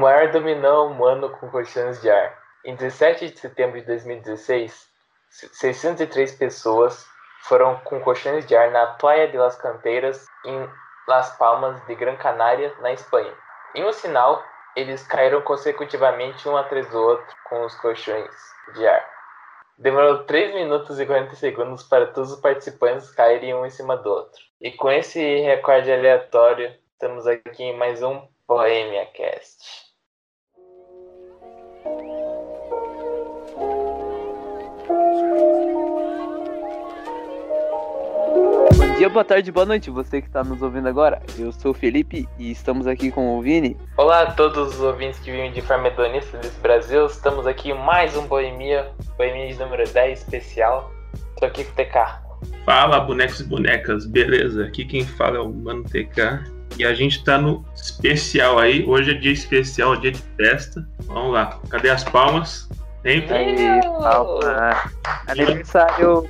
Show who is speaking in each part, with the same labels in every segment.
Speaker 1: maior dominão humano com colchões de ar. Em 17 de setembro de 2016, 603 pessoas foram com colchões de ar na Playa de las Canteiras, em Las Palmas de Gran Canaria, na Espanha. Em um sinal, eles caíram consecutivamente um atrás do outro com os colchões de ar. Demorou 3 minutos e 40 segundos para todos os participantes caírem um em cima do outro. E com esse recorde aleatório, estamos aqui em mais um Bohemia Cast.
Speaker 2: dia, boa tarde, boa noite, você que está nos ouvindo agora. Eu sou o Felipe e estamos aqui com o Vini.
Speaker 1: Olá a todos os ouvintes que vêm de forma hedonista desse Brasil. Estamos aqui em mais um Boemia, Boemia de número 10 especial. Estou aqui com o TK.
Speaker 3: Fala, bonecos e bonecas, beleza? Aqui quem fala é o Mano TK. E a gente está no especial aí. Hoje é dia especial, dia de festa. Vamos lá, cadê as palmas?
Speaker 2: Tem? Palma.
Speaker 1: Aniversário.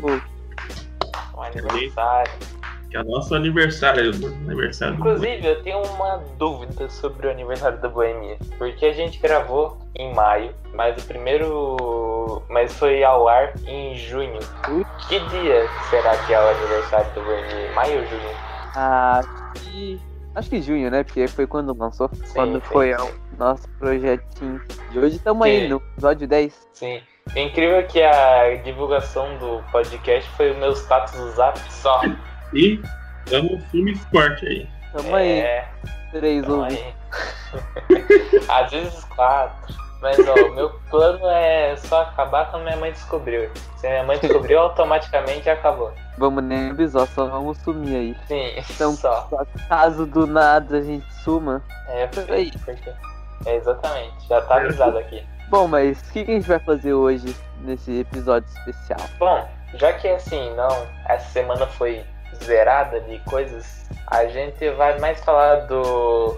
Speaker 2: Aniversário.
Speaker 3: Que é o nosso aniversário. aniversário
Speaker 1: Inclusive, eu tenho uma dúvida sobre o aniversário da Boemia. Porque a gente gravou em maio, mas o primeiro. Mas foi ao ar em junho. Que dia será que é o aniversário da Boemia? Maio ou junho?
Speaker 2: Ah, Acho que junho, né? Porque foi quando lançou, sim, quando sim, foi sim. o nosso projetinho. E hoje estamos aí no episódio 10.
Speaker 1: Sim. É incrível que a divulgação do podcast foi o meu status do zap só.
Speaker 3: E estamos filmes forte aí. Tamo aí.
Speaker 2: É, Três tamo aí.
Speaker 1: Às vezes quatro. Mas ó, meu plano é só acabar quando minha mãe descobriu. Se minha mãe descobriu, automaticamente acabou.
Speaker 2: Vamos nem avisar, só vamos sumir aí.
Speaker 1: Sim, então, só.
Speaker 2: Caso do nada a gente suma.
Speaker 1: É, por é aí. Porque... É, exatamente. Já tá avisado aqui.
Speaker 2: Bom, mas o que, que a gente vai fazer hoje nesse episódio especial?
Speaker 1: Bom, já que assim, não, essa semana foi zerada de coisas, a gente vai mais falar do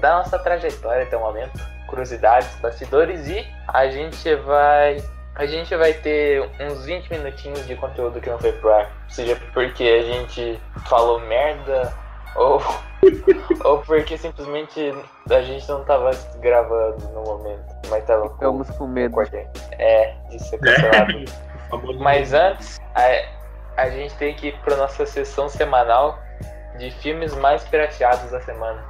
Speaker 1: da nossa trajetória até o momento, curiosidades, bastidores e a gente vai a gente vai ter uns 20 minutinhos de conteúdo que não foi pro ar, seja porque a gente falou merda ou ou porque simplesmente a gente não tava gravando no momento, mas tava
Speaker 2: Ficamos com, medo. Com
Speaker 1: é, de é ser cancelado. Mas antes, a, é, a gente tem que ir para nossa sessão semanal de filmes mais pirateados da semana.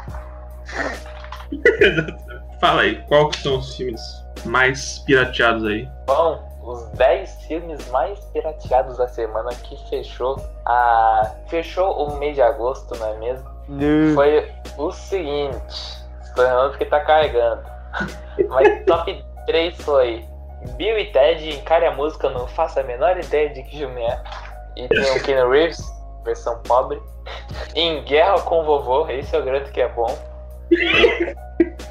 Speaker 3: Fala aí, quais são os filmes mais pirateados aí?
Speaker 1: Bom, os 10 filmes mais pirateados da semana que fechou a fechou o mês de agosto, não é mesmo? Não. Foi o seguinte, estou errando porque tá carregando. Mas top 3 foi Bill e Ted encare a música, não faço a menor ideia de que filme é. E então, tem é o Keanu Reeves, versão pobre. Em Guerra com o Vovô, esse eu garanto que é bom.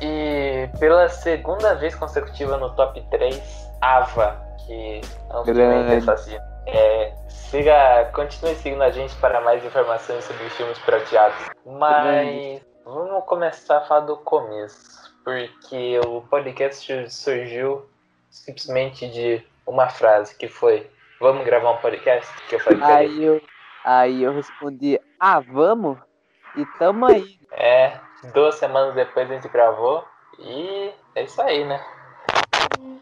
Speaker 1: E pela segunda vez consecutiva no top 3, Ava, que é um filme assassino. É, siga, continue seguindo a gente para mais informações sobre filmes prateados. Mas vamos começar a falar do começo, porque o podcast surgiu simplesmente de uma frase que foi vamos gravar um podcast? Que eu falei
Speaker 2: aí, eu, aí eu respondi, ah, vamos? E tamo aí.
Speaker 1: É, duas semanas depois a gente gravou e é isso aí, né?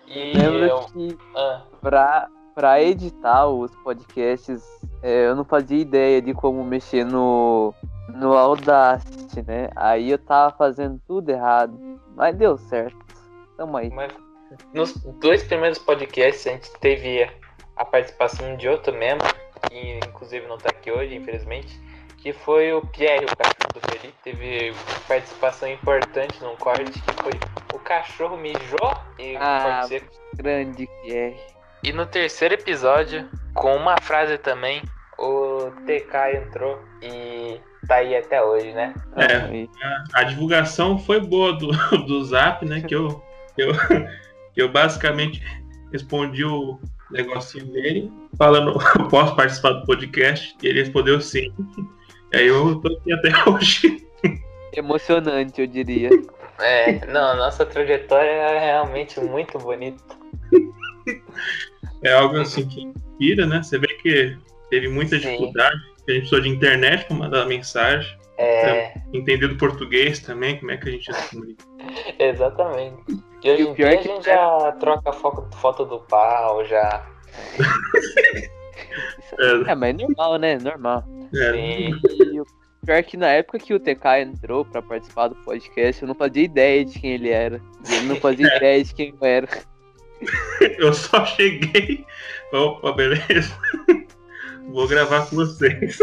Speaker 1: E
Speaker 2: Lembro eu... que ah. pra, pra editar os podcasts, é, eu não fazia ideia de como mexer no, no Audacity, né? Aí eu tava fazendo tudo errado, mas deu certo. Tamo aí. Mas
Speaker 1: nos dois primeiros podcasts a gente teve a participação de outro membro, que inclusive não está aqui hoje, infelizmente, que foi o Pierre, o cachorro do Felipe, teve participação importante num corte que foi o cachorro mijou e ah,
Speaker 2: grande Pierre.
Speaker 1: E no terceiro episódio, com uma frase também, o TK entrou e tá aí até hoje, né?
Speaker 3: É, a, a divulgação foi boa do, do Zap, né? Que eu, eu, eu basicamente respondi o, negocinho dele, falando, eu posso participar do podcast? E ele respondeu sim. E aí eu tô aqui até hoje.
Speaker 2: Emocionante, eu diria.
Speaker 1: É, não, nossa trajetória é realmente muito bonita.
Speaker 3: É algo assim que inspira, né? Você vê que teve muita dificuldade, a gente precisou de internet pra mandar mensagem. Então, é... Entender do português também, como é que a gente se
Speaker 1: Exatamente. E hoje em dia é que... a gente já troca foto, foto do pau, já.
Speaker 2: é. é, mas é normal, né? Normal. É. Sim. E o pior é que na época que o TK entrou pra participar do podcast, eu não fazia ideia de quem ele era. ele não fazia é. ideia de quem eu era.
Speaker 3: Eu só cheguei. Opa, beleza. Vou gravar com vocês.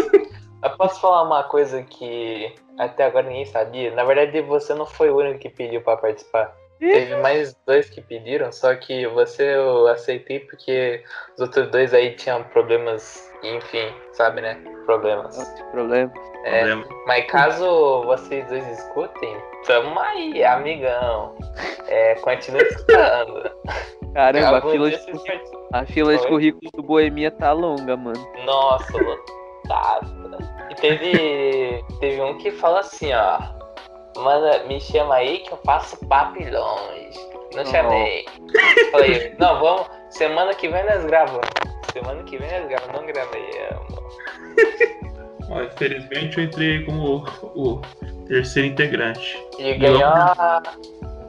Speaker 1: Eu posso falar uma coisa que até agora ninguém sabia? Na verdade, você não foi o único que pediu para participar. Teve mais dois que pediram, só que você eu aceitei porque os outros dois aí tinham problemas, enfim, sabe, né? Problemas.
Speaker 2: Problemas.
Speaker 1: É, Problema. Mas caso vocês dois escutem, tamo aí, amigão. É, continua escutando.
Speaker 2: Caramba, a fila, de, a fila de currículos do Boemia tá longa, mano.
Speaker 1: Nossa, louco. E teve, teve um que fala assim, ó. Manda, me chama aí que eu faço papilões Não tá chamei. Falei, não, vamos. Semana que vem nós gravamos. Semana que vem nós gravamos. Não gravei, amor.
Speaker 3: infelizmente eu entrei como o, o terceiro integrante. E
Speaker 1: ganhou,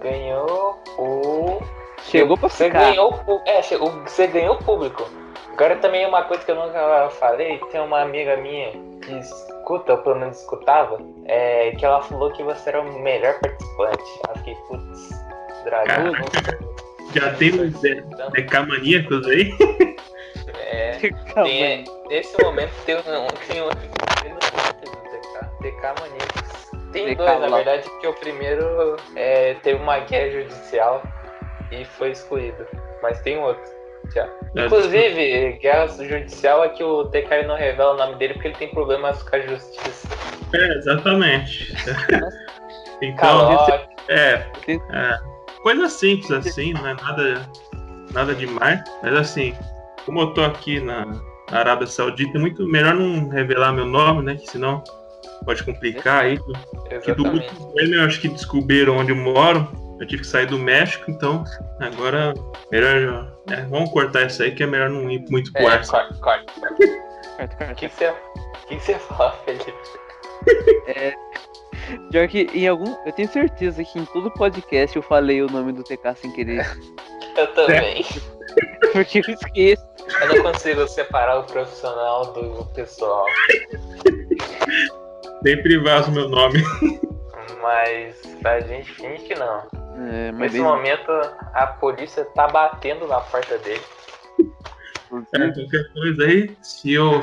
Speaker 1: ganhou o.
Speaker 2: Chegou pra
Speaker 1: você. Ganhou, é, você ganhou o público. Agora também é uma coisa que eu nunca falei, tem uma amiga minha que escuta, ou pelo menos escutava, é, que ela falou que você era o melhor participante. Eu fiquei, putz, dragão.
Speaker 3: Já tem uns decamoníacos aí?
Speaker 1: É, tem, nesse momento tem um. Tem um um, Tem dois, na verdade, que o primeiro é, teve uma guerra judicial e foi excluído. Mas tem outro. É. Inclusive, guerra judicial é que o TK não revela o nome dele porque ele tem problemas com a justiça.
Speaker 3: É, exatamente. então, é, é. Coisa simples assim, não é nada, nada demais. Mas assim, como eu tô aqui na Arábia Saudita, é muito melhor não revelar meu nome, né? Que senão pode complicar aí. Que do eu acho que descobriram onde eu moro. Eu tive que sair do México, então agora melhor. É, vamos cortar isso aí que é melhor não ir muito pro é, ar. Corta, corta.
Speaker 1: O que você que você fala, Felipe?
Speaker 2: É, pior que em algum. Eu tenho certeza que em todo podcast eu falei o nome do TK sem querer.
Speaker 1: Eu também.
Speaker 2: Porque eu esqueço.
Speaker 1: Eu não consigo separar o profissional do pessoal.
Speaker 3: Nem privar o meu nome
Speaker 1: mas a gente finge que não. É, Nesse bem... momento, a polícia tá batendo na porta dele. É, uhum.
Speaker 3: qualquer coisa aí, se eu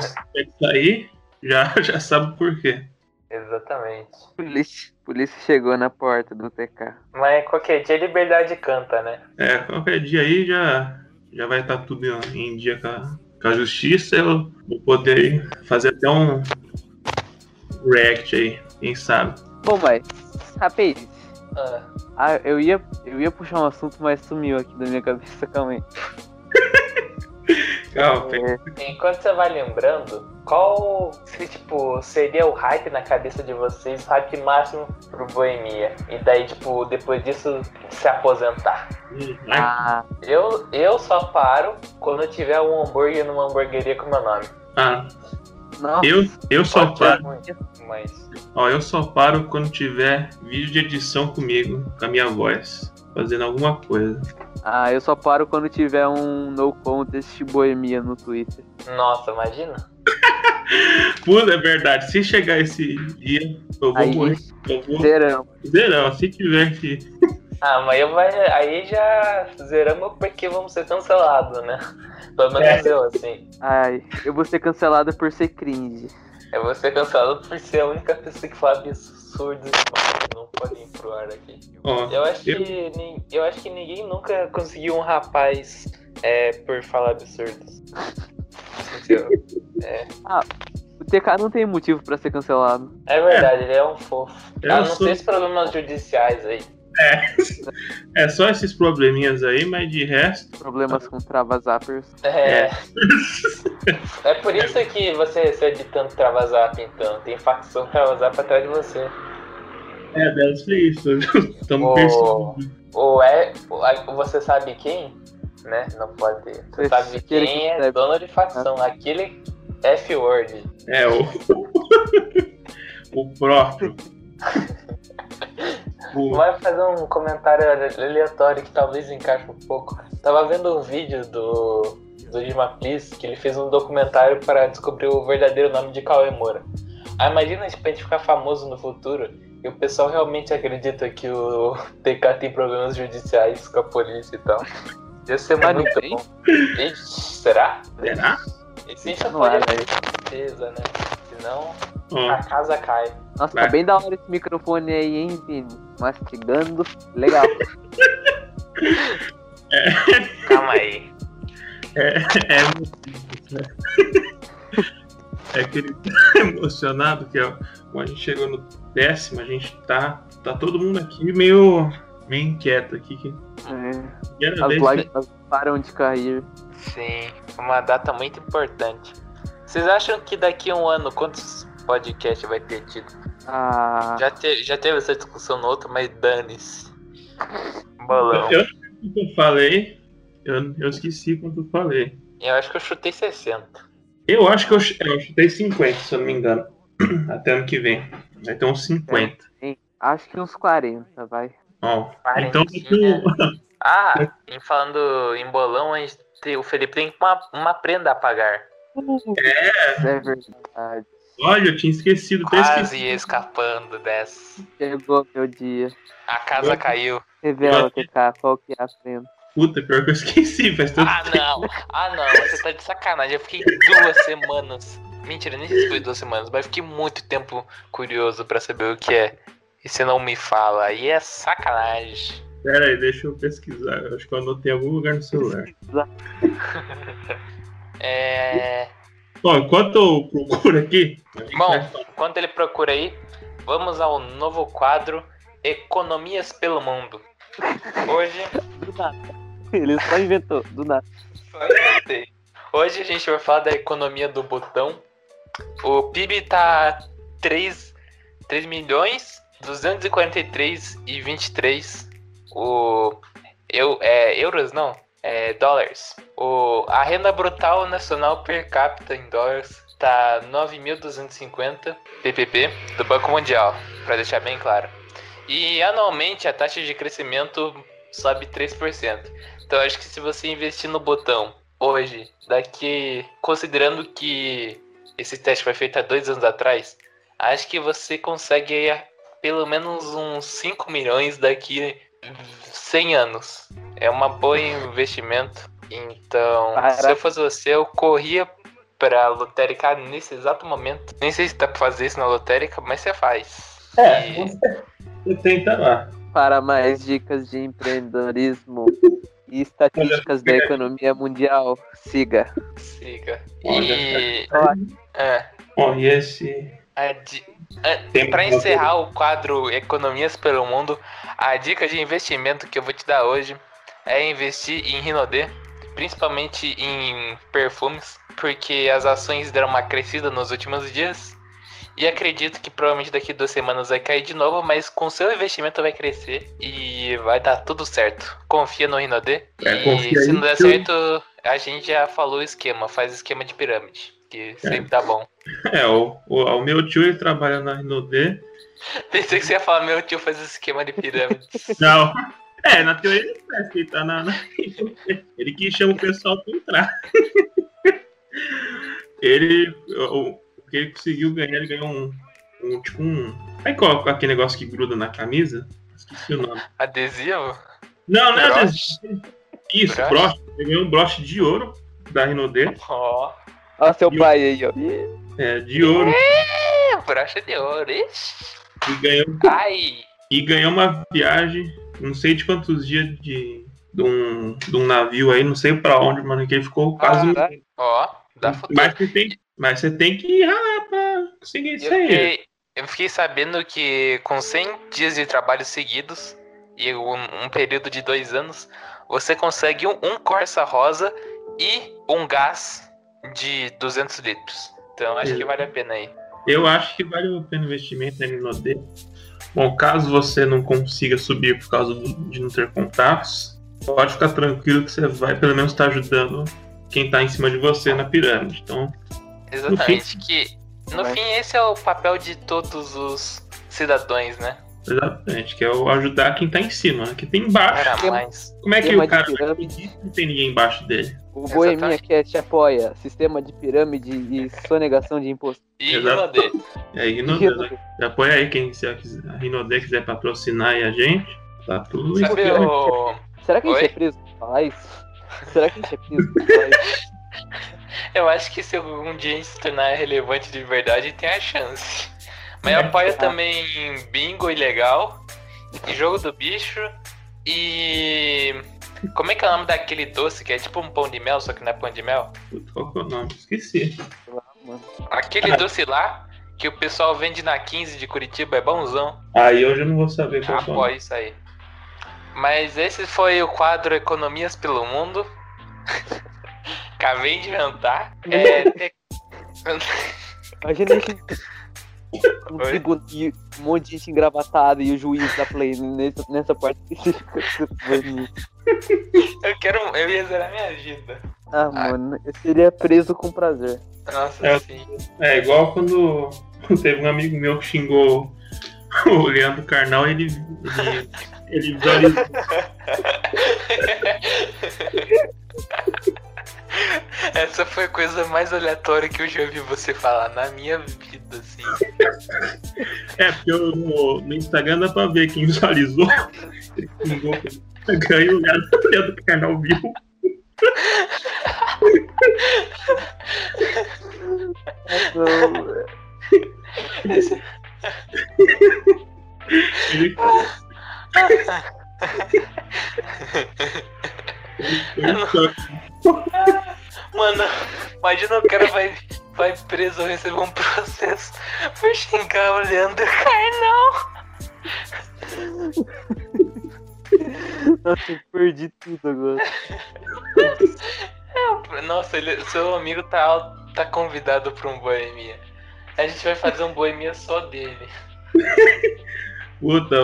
Speaker 3: sair, já, já sabe por quê.
Speaker 1: Exatamente.
Speaker 2: Polícia, polícia chegou na porta do TK.
Speaker 1: Mas qualquer dia liberdade canta, né?
Speaker 3: É, qualquer dia aí já, já vai estar tá tudo em dia com a, com a justiça. Eu vou poder fazer até um react aí, quem sabe.
Speaker 2: Bom,
Speaker 3: mas
Speaker 2: Rapaz, ah. ah. eu, ia, eu ia puxar um assunto, mas sumiu aqui da minha cabeça, calma aí.
Speaker 1: calma, é, Enquanto você vai lembrando, qual se, tipo, seria o hype na cabeça de vocês, o hype máximo pro Boemia? E daí, tipo, depois disso, se aposentar? Uhum. Ah, eu, eu só paro quando tiver um hambúrguer numa hambúrgueria com meu nome. Ah,
Speaker 3: eu, eu só paro. Mas... Ó, eu só paro quando tiver vídeo de edição comigo, com a minha voz, fazendo alguma coisa.
Speaker 2: Ah, eu só paro quando tiver um no contest boemia no Twitter.
Speaker 1: Nossa, imagina.
Speaker 3: Puta, é verdade. Se chegar esse dia, eu vou Aí, morrer.
Speaker 2: Eu vou... Zerão. Zerão,
Speaker 3: se tiver que.
Speaker 1: Ah, eu vai, aí já zeramos porque vamos ser cancelados, né? Pelo menos é. eu, assim.
Speaker 2: Ai, eu vou ser cancelado por ser cringe.
Speaker 1: Eu vou ser cancelado por ser a única pessoa que fala absurdos não podem pro ar aqui. Oh, eu, acho eu... Que, eu acho que ninguém nunca conseguiu um rapaz é, por falar absurdos.
Speaker 2: é. Ah, o TK não tem motivo pra ser cancelado.
Speaker 1: É verdade, é. ele é um fofo. Eu é ah, não sou... se os problemas judiciais aí. É.
Speaker 3: é só esses probleminhas aí, mas de resto.
Speaker 2: Problemas com travazappers.
Speaker 1: É. É, é por isso que você recebe é tanto travazap, então. Tem facção travazap atrás de você.
Speaker 3: É, deve ser isso.
Speaker 1: Estamos perseguindo. Ou é. Você sabe quem? Né? Não pode ter. Você Esse sabe quem é, que é dono de facção. É. Aquele F-word.
Speaker 3: É, o. o próprio.
Speaker 1: Vou Vai fazer um comentário aleatório que talvez encaixe um pouco. Tava vendo um vídeo do, do Dimaplis que ele fez um documentário para descobrir o verdadeiro nome de Cauê Moura. Ah, imagina tipo, a gente ficar famoso no futuro e o pessoal realmente acredita que o TK tem problemas judiciais com a polícia e tal. Ia ser
Speaker 2: é muito bom.
Speaker 1: Será? Será? Existe a gente de certeza, né? senão hum. a casa cai.
Speaker 2: Nossa, Vai. É. tá bem da hora esse microfone aí, hein, Vini? Mastigando. Legal.
Speaker 1: é. Calma aí.
Speaker 3: É, é, né? é aquele emocionado que quando é. a gente chegou no décimo, a gente tá, tá todo mundo aqui meio, meio inquieto aqui. Que...
Speaker 2: É. As lágrimas param de cair.
Speaker 1: Sim, uma data muito importante. Vocês acham que daqui a um ano quantos podcasts vai ter tido? Ah. Já, te, já teve essa discussão no outro, mas dane-se.
Speaker 3: Bolão. Eu, eu falei, eu, eu esqueci quanto eu falei.
Speaker 1: Eu acho que eu chutei 60.
Speaker 3: Eu acho que eu, eu chutei 50, se eu não me engano. Até ano que vem. Vai ter uns 50.
Speaker 2: É, acho que uns 40, vai. Ó, oh, então. Tipo,
Speaker 3: né?
Speaker 1: Ah, em falando em bolão, a gente, o Felipe tem uma, uma prenda a pagar.
Speaker 3: É. É verdade. Olha, eu tinha esquecido.
Speaker 1: Quase escapando dessa.
Speaker 2: Chegou meu dia.
Speaker 1: A casa eu... caiu.
Speaker 2: Revela, TK, qual que é a prenda?
Speaker 3: Puta, pior que eu esqueci,
Speaker 1: faz tanto Ah, tempo. não. Ah, não. Você tá de sacanagem. Eu fiquei duas semanas. Mentira, nem sei se foi duas semanas, mas fiquei muito tempo curioso pra saber o que é. E você não me fala. Aí é sacanagem.
Speaker 3: Pera aí, deixa eu pesquisar. Acho que eu anotei em algum lugar no celular. É... Ó, enquanto eu procuro aqui.
Speaker 1: Bom, enquanto ele procura aí, vamos ao novo quadro Economias pelo Mundo. Hoje. Do nada.
Speaker 2: Ele só inventou, do nada. Só inventei.
Speaker 1: Hoje a gente vai falar da economia do botão. O PIB tá 3, 3 milhões 243 e 23. O. Eu, é, euros não? é, dólares. O, a renda brutal nacional per capita em dólares está 9.250 PPP do Banco Mundial, para deixar bem claro. E anualmente a taxa de crescimento sobe 3%. Então acho que se você investir no botão hoje, daqui, considerando que esse teste foi feito há dois anos atrás, acho que você consegue aí pelo menos uns 5 milhões daqui 100 anos. É um bom investimento. Então, Caraca. se eu fosse você, eu corria pra lotérica nesse exato momento. Nem sei se dá pra fazer isso na lotérica, mas você faz.
Speaker 3: É, e... você tenta lá.
Speaker 2: Para mais dicas de empreendedorismo e estatísticas da economia mundial, siga.
Speaker 1: Siga. E. Olha, tá. é.
Speaker 3: Olha esse. A, di
Speaker 1: é, Para encerrar o quadro Economias pelo Mundo, a dica de investimento que eu vou te dar hoje é investir em Rinode, principalmente em perfumes, porque as ações deram uma crescida nos últimos dias. E acredito que provavelmente daqui duas semanas vai cair de novo, mas com seu investimento vai crescer e vai dar tudo certo. Confia no Rinode. É, e se não der certo, a gente já falou o esquema, faz esquema de pirâmide que é. sempre é. tá bom.
Speaker 3: É, o, o, o, meu tio ele trabalha na Rinode.
Speaker 1: Pensei que você ia falar, meu tio faz esquema de pirâmides.
Speaker 3: Não. É, na teoria ele faz, ele tá na, na... Ele que chama o pessoal pra entrar. ele. O, que ele conseguiu ganhar, ele ganhou um. um tipo um. Aí coloca aquele negócio que gruda na camisa. Esqueci o nome.
Speaker 1: Adesivo?
Speaker 3: Não, não é adesivo. Isso, broche. broche. Ele ganhou um broche de ouro da Rinode. Ó.
Speaker 2: Oh. Olha seu de pai ouro. aí,
Speaker 3: ó. É, de ouro. É,
Speaker 1: brocha de ouro. isso. E ganhou, Ai.
Speaker 3: e ganhou uma viagem, não sei de quantos dias de, de, um, de um navio aí, não sei pra onde, mano, que ele ficou quase. Ah, Ó, dá mas você, tem, mas você tem que ir ralar pra conseguir isso
Speaker 1: aí. Fiquei, eu fiquei sabendo que com 100 dias de trabalho seguidos e um, um período de dois anos, você consegue um, um Corsa Rosa e um gás de 200 litros. Então acho que vale a pena aí.
Speaker 3: Eu acho que vale a pena o investimento na né, MNOD. Bom, caso você não consiga subir por causa de não ter contatos, pode ficar tranquilo que você vai pelo menos estar tá ajudando quem está em cima de você na pirâmide. Então,
Speaker 1: Exatamente, no fim, que no fim esse é o papel de todos os cidadãos, né?
Speaker 3: Exatamente, que é o ajudar quem está em cima, né? Que tem embaixo. mais. Como é que o cara que não tem ninguém embaixo dele?
Speaker 2: O Essa Boemia taxa... Cast é, apoia sistema de pirâmide e sonegação de imposto.
Speaker 1: E Rinodê.
Speaker 3: É, Rinodê. Né? Apoia aí quem se a Rinodê quiser patrocinar aí a gente.
Speaker 2: Tá tudo
Speaker 3: Sabe isso. O...
Speaker 2: Será que a gente é preso por falar isso? Será que a gente é preso por falar isso?
Speaker 1: Eu acho que se algum dia a gente se tornar relevante de verdade, tem a chance. Mas é, apoia é. também bingo ilegal, jogo do bicho e como é que é o nome daquele doce que é tipo um pão de mel, só que não é pão de mel?
Speaker 3: qual que é o nome? Esqueci.
Speaker 1: Aquele doce lá que o pessoal vende na 15 de Curitiba é bonzão.
Speaker 3: Aí hoje eu não vou saber
Speaker 1: qual Após ah, é. isso aí. Mas esse foi o quadro Economias pelo Mundo. Acabei de inventar. É...
Speaker 2: A gente um segundo e um monte de gente engravatada e o juiz da play nessa, nessa parte específica.
Speaker 1: eu quero. Eu ia zerar minha vida.
Speaker 2: Ah, ah, mano, eu seria preso com prazer.
Speaker 1: Nossa, é, sim.
Speaker 3: É igual quando teve um amigo meu que xingou o Leandro Carnal ele, ele, ele visualizou.
Speaker 1: Essa foi a coisa mais aleatória que eu já vi você falar na minha vida, assim.
Speaker 3: É, porque eu, no, no, Instagram dá pra ver quem visualizou. ganhou o olhado do é canal vivo.
Speaker 1: Esse... Mano, imagina o cara vai, vai preso ou receber um processo por xingar o Leandro Carnal.
Speaker 2: Nossa, eu perdi tudo agora.
Speaker 1: nossa, ele, seu amigo tá, tá convidado pra um boemia. A gente vai fazer um boemia só dele.
Speaker 3: Puta,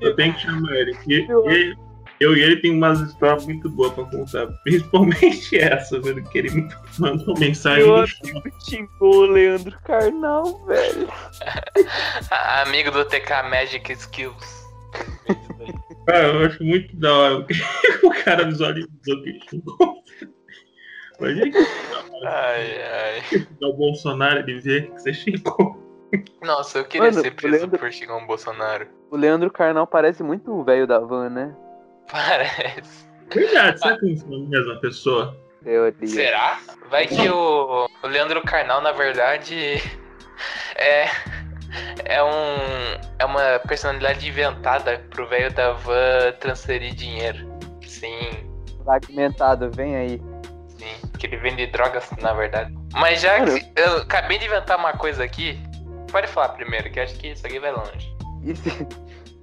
Speaker 3: eu tenho que chamar ele. E, e eu e ele tem umas histórias muito boas pra contar. Principalmente essa, velho, né, que ele mandou mensagem. Meu
Speaker 2: amigo xingou o Leandro Carnal, velho.
Speaker 1: amigo do TK Magic Skills.
Speaker 3: Cara, ah, eu acho muito da hora o cara visualizou que xingou.
Speaker 1: Imagina que ai, ai.
Speaker 3: o Bolsonaro dizer que você xingou.
Speaker 1: Nossa, eu queria Mano, ser preso Leandro... por xingar um Bolsonaro.
Speaker 2: O Leandro Carnal parece muito o velho da van, né?
Speaker 1: Parece. Verdade,
Speaker 3: será que eles são a mesma pessoa?
Speaker 2: Teoria.
Speaker 1: Será? Vai que o, o Leandro Carnal, na verdade, é, é, um, é uma personalidade inventada pro velho da van transferir dinheiro. Sim.
Speaker 2: Fragmentado, vem aí.
Speaker 1: Sim, que ele vende drogas, na verdade. Mas já que eu acabei de inventar uma coisa aqui, pode falar primeiro, que acho que isso aqui vai longe. E se,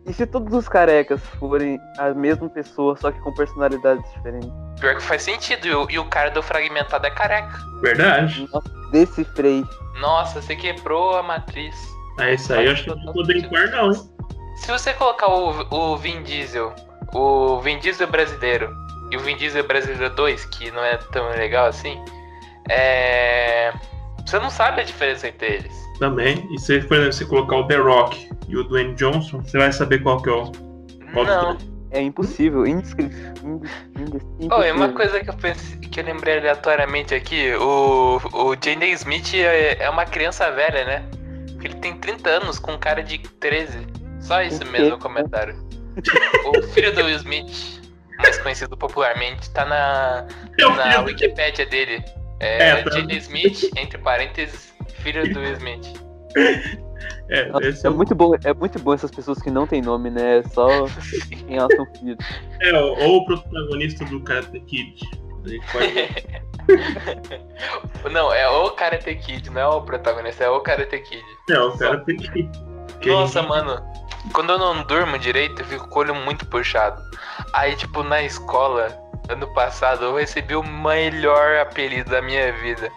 Speaker 2: e se todos os carecas forem a mesma pessoa, só que com personalidades diferentes?
Speaker 1: Pior que faz sentido, e o, e o cara do fragmentado é careca.
Speaker 3: Verdade. Nossa,
Speaker 2: decifrei.
Speaker 1: Nossa, você quebrou a matriz.
Speaker 3: É isso aí, eu acho que não poderia bem não, hein?
Speaker 1: Se você colocar o, o Vin Diesel, o Vin Diesel brasileiro e o Vin Diesel brasileiro 2, que não é tão legal assim, é... você não sabe a diferença entre eles
Speaker 3: também. E se, por exemplo, você colocar o The Rock e o Dwayne Johnson, você vai saber qual que é o.
Speaker 1: Qual é não.
Speaker 2: É impossível, indescritível. Oh,
Speaker 1: é uma coisa que eu pensei, que eu lembrei aleatoriamente aqui, o, o Jane Smith é, é uma criança velha, né? Porque ele tem 30 anos com um cara de 13. Só isso o mesmo o comentário. o filho do Will Smith, mais conhecido popularmente, tá na, é na Wikipedia dele. É, é tá... Jane Smith, entre parênteses, Filho do Smith.
Speaker 2: É, é, é, muito bom, é muito bom essas pessoas que não tem nome, né? É só em alto são
Speaker 3: É, ou o protagonista do Karate Kid.
Speaker 1: pode... não, é o Karate Kid, não é o protagonista, é o Karate Kid.
Speaker 3: É, o Karate Kid.
Speaker 1: Nossa, mano, quando eu não durmo direito, eu fico com o olho muito puxado. Aí, tipo, na escola, ano passado, eu recebi o melhor apelido da minha vida.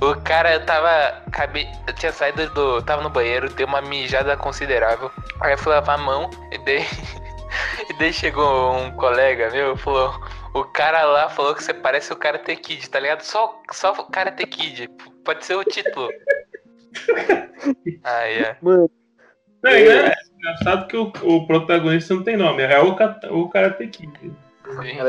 Speaker 1: O cara tava. Cabe... Tinha saído do. Tava no banheiro, deu uma mijada considerável. Aí eu fui lavar a mão e dei. e daí chegou um colega meu e falou. O cara lá falou que você parece o Karate Kid, tá ligado? Só, só Karate Kid. Pode ser o título. ah, é
Speaker 3: Mano. é, é engraçado que o, o, protagonista não tem nome, é o, o Karate Kid. Sim.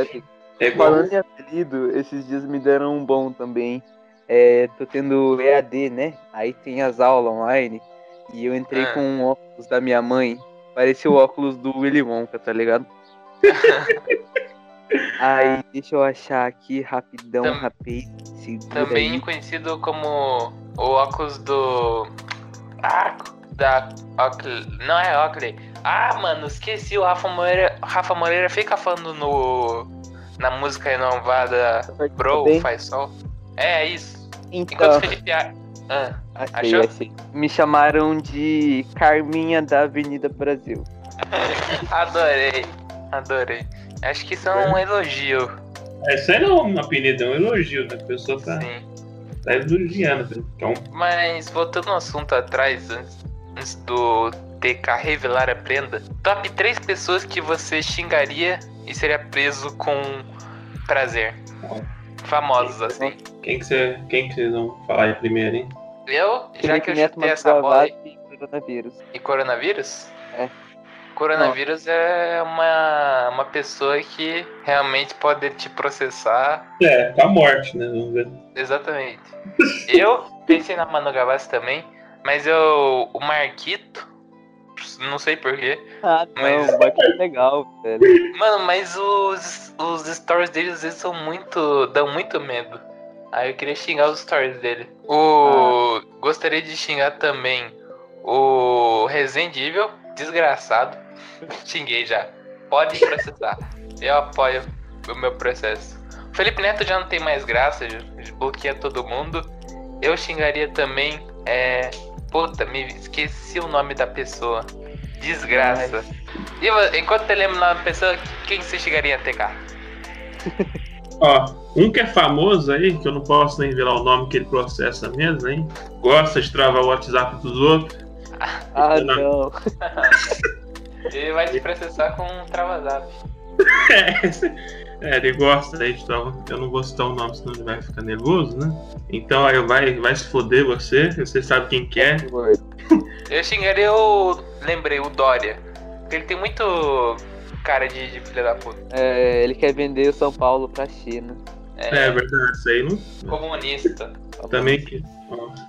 Speaker 2: É
Speaker 3: igual.
Speaker 2: Falando em apelido, esses dias me deram um bom também é, tô tendo EAD, né? Aí tem as aulas online. E eu entrei ah. com um óculos da minha mãe. Parecia o óculos do Willy Wonka, tá ligado? aí, deixa eu achar aqui rapidão, Tam, rapidinho.
Speaker 1: Também aí. conhecido como o óculos do. Ah, da Oakley. Não é Oakley. Ah, mano, esqueci. O Rafa Moreira, Rafa Moreira fica falando no. Na música renovada tá Bro, faz sol. É, é isso. Então. Felipe... Ah, ah, achou?
Speaker 2: achei. Me chamaram de Carminha da Avenida Brasil.
Speaker 1: adorei, adorei. Acho que isso é um elogio.
Speaker 3: É, isso aí não é um apelido, é um elogio, né? A pessoa tá, tá elogiando. Né? Então... Mas
Speaker 1: voltando ao assunto atrás, antes, antes do TK revelar a prenda, top 3 pessoas que você xingaria e seria preso com prazer. Bom famosos, assim.
Speaker 3: Quem que você, assim. quem que vocês vão falar aí primeiro, hein?
Speaker 1: Eu, já que eu Neto chutei essa bola aí. E coronavírus. E coronavírus? É. Coronavírus Não. é uma, uma pessoa que realmente pode te processar.
Speaker 3: É, com a morte, né? Vamos ver.
Speaker 1: Exatamente. eu pensei na Manu Gavassi também, mas eu, o Marquito, não sei porquê.
Speaker 2: Ah, não, mas... vai é legal, velho.
Speaker 1: Mano, mas os, os stories dele às vezes são muito. dão muito medo. Aí eu queria xingar os stories dele. O. Ah. Gostaria de xingar também o resendível desgraçado. Xinguei já. Pode processar. Eu apoio o meu processo. O Felipe Neto já não tem mais graça, bloqueia todo mundo. Eu xingaria também. É, Puta, me esqueci o nome da pessoa. Desgraça. E eu, enquanto você lembra o nome da pessoa, quem você chegaria a ter,
Speaker 3: Ó, um que é famoso aí, que eu não posso nem virar o nome que ele processa mesmo, hein? Gosta de travar o WhatsApp dos outros.
Speaker 2: Ah, não.
Speaker 1: ele vai te processar com um travazap.
Speaker 3: É. É, ele gosta aí, de tal. Eu não vou citar o nome, senão ele vai ficar nervoso, né? Então aí vai, vai se foder você, você sabe quem é.
Speaker 1: Eu xingaria, eu lembrei, o Dória. Porque ele tem muito cara de, de filha da puta.
Speaker 2: É, ele quer vender o São Paulo pra China.
Speaker 3: É, é verdade, isso aí não.
Speaker 1: Comunista.
Speaker 3: Também que.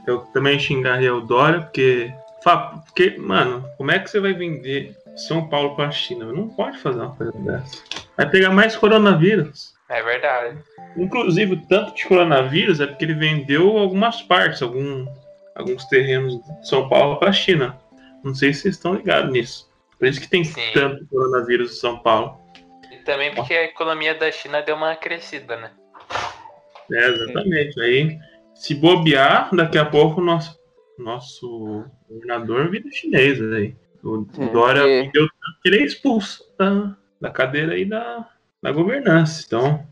Speaker 3: Eu também xingaria o Dória, porque. Porque, mano, como é que você vai vender São Paulo pra China? Não pode fazer uma coisa dessa vai pegar mais coronavírus.
Speaker 1: É verdade.
Speaker 3: Inclusive, o tanto de coronavírus é porque ele vendeu algumas partes, algum, alguns terrenos de São Paulo para a China. Não sei se vocês estão ligados nisso. Por isso que tem Sim. tanto coronavírus em São Paulo.
Speaker 1: E também porque a economia da China deu uma crescida, né?
Speaker 3: É, exatamente. Sim. Aí, se bobear, daqui a pouco o nosso, nosso governador vira chinês aí. O é, Dória é. deu tanto que ele é expulso da cadeira e da, da governança. Então,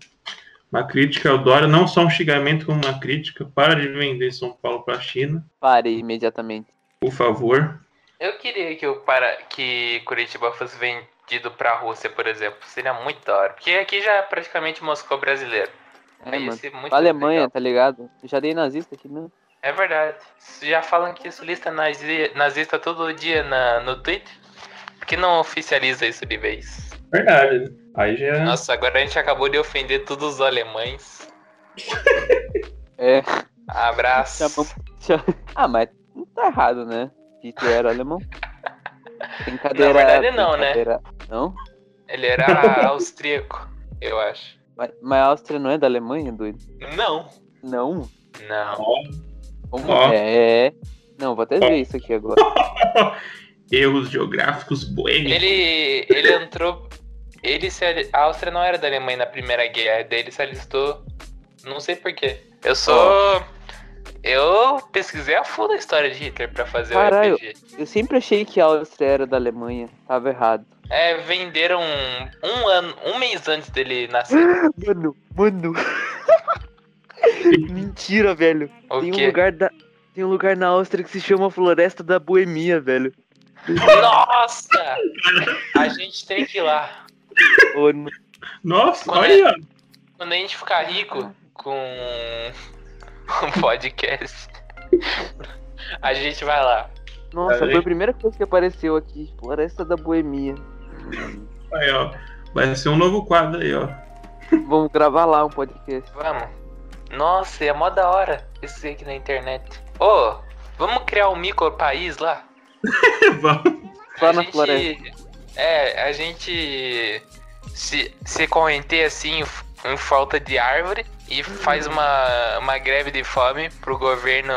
Speaker 3: uma crítica ao Dória, não só um xingamento, como uma crítica. Para de vender São Paulo para a China.
Speaker 2: Pare imediatamente.
Speaker 3: Por favor.
Speaker 1: Eu queria que, eu para, que Curitiba fosse vendido para a Rússia, por exemplo. Seria muito da hora. Porque aqui já é praticamente Moscou brasileiro.
Speaker 2: É, mano. Alemanha, legal. tá ligado? Já dei nazista aqui mesmo. Né?
Speaker 1: É verdade. Já falam que isso lista nazista todo dia na, no Twitter. Por que não oficializa isso de vez?
Speaker 3: Verdade. Aí já. É.
Speaker 1: Nossa, agora a gente acabou de ofender todos os alemães. é. Abraço.
Speaker 2: Tá ah, mas não tá errado, né? Hitler era alemão.
Speaker 1: Brincadeira. Na verdade, não, né? brincadeira. né? Não? Ele era austríaco, eu acho.
Speaker 2: Mas, mas, a Áustria não é da Alemanha, doido?
Speaker 1: Não.
Speaker 2: Não?
Speaker 1: Não.
Speaker 2: Como oh. é? Não, vou até ver isso aqui agora.
Speaker 3: erros geográficos boêmios.
Speaker 1: Ele, ele entrou. Ele se, a Áustria não era da Alemanha na Primeira Guerra, daí ele se alistou. Não sei porquê. Eu sou. Oh. Eu pesquisei a fundo a história de Hitler para fazer Caralho, o RPG.
Speaker 2: Eu sempre achei que a Áustria era da Alemanha. Tava errado.
Speaker 1: É, venderam um, um ano, um mês antes dele nascer.
Speaker 2: Mano, mano. Mentira, velho. O tem quê? um lugar da tem um lugar na Áustria que se chama Floresta da Boemia, velho.
Speaker 1: Nossa! A gente tem que ir lá.
Speaker 3: Nossa, quando olha! A, é-
Speaker 1: quando a gente ficar rico com um podcast, a gente vai lá.
Speaker 2: Nossa, foi a primeira coisa que apareceu aqui, Floresta da Boemia.
Speaker 3: Aí, ó. Vai ser um novo quadro aí, ó.
Speaker 2: Vamos gravar lá um podcast.
Speaker 1: Vamos. Nossa, é mó da hora Esse aqui na internet. Ô, oh, vamos criar um micro país lá?
Speaker 2: Vamos. Só na
Speaker 1: floresta. É, a gente se, se correnteia assim em falta de árvore e faz uhum. uma, uma greve de fome pro governo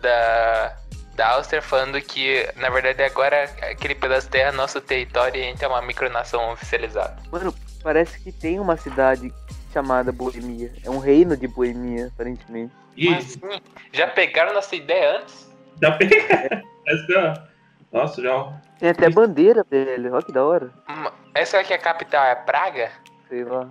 Speaker 1: da, da Áustria falando que, na verdade, agora aquele pedaço de terra é nosso território e a gente é uma micronação oficializada.
Speaker 2: Mano, parece que tem uma cidade chamada Boemia. É um reino de Boemia, aparentemente.
Speaker 1: Isso. Mas, já pegaram nossa ideia antes?
Speaker 3: Já pegaram. É. Nossa, já.
Speaker 2: Tem até bandeira dele, ó,
Speaker 1: que
Speaker 2: da hora. Hum,
Speaker 1: essa aqui é a capital, é Praga? Sei
Speaker 2: lá.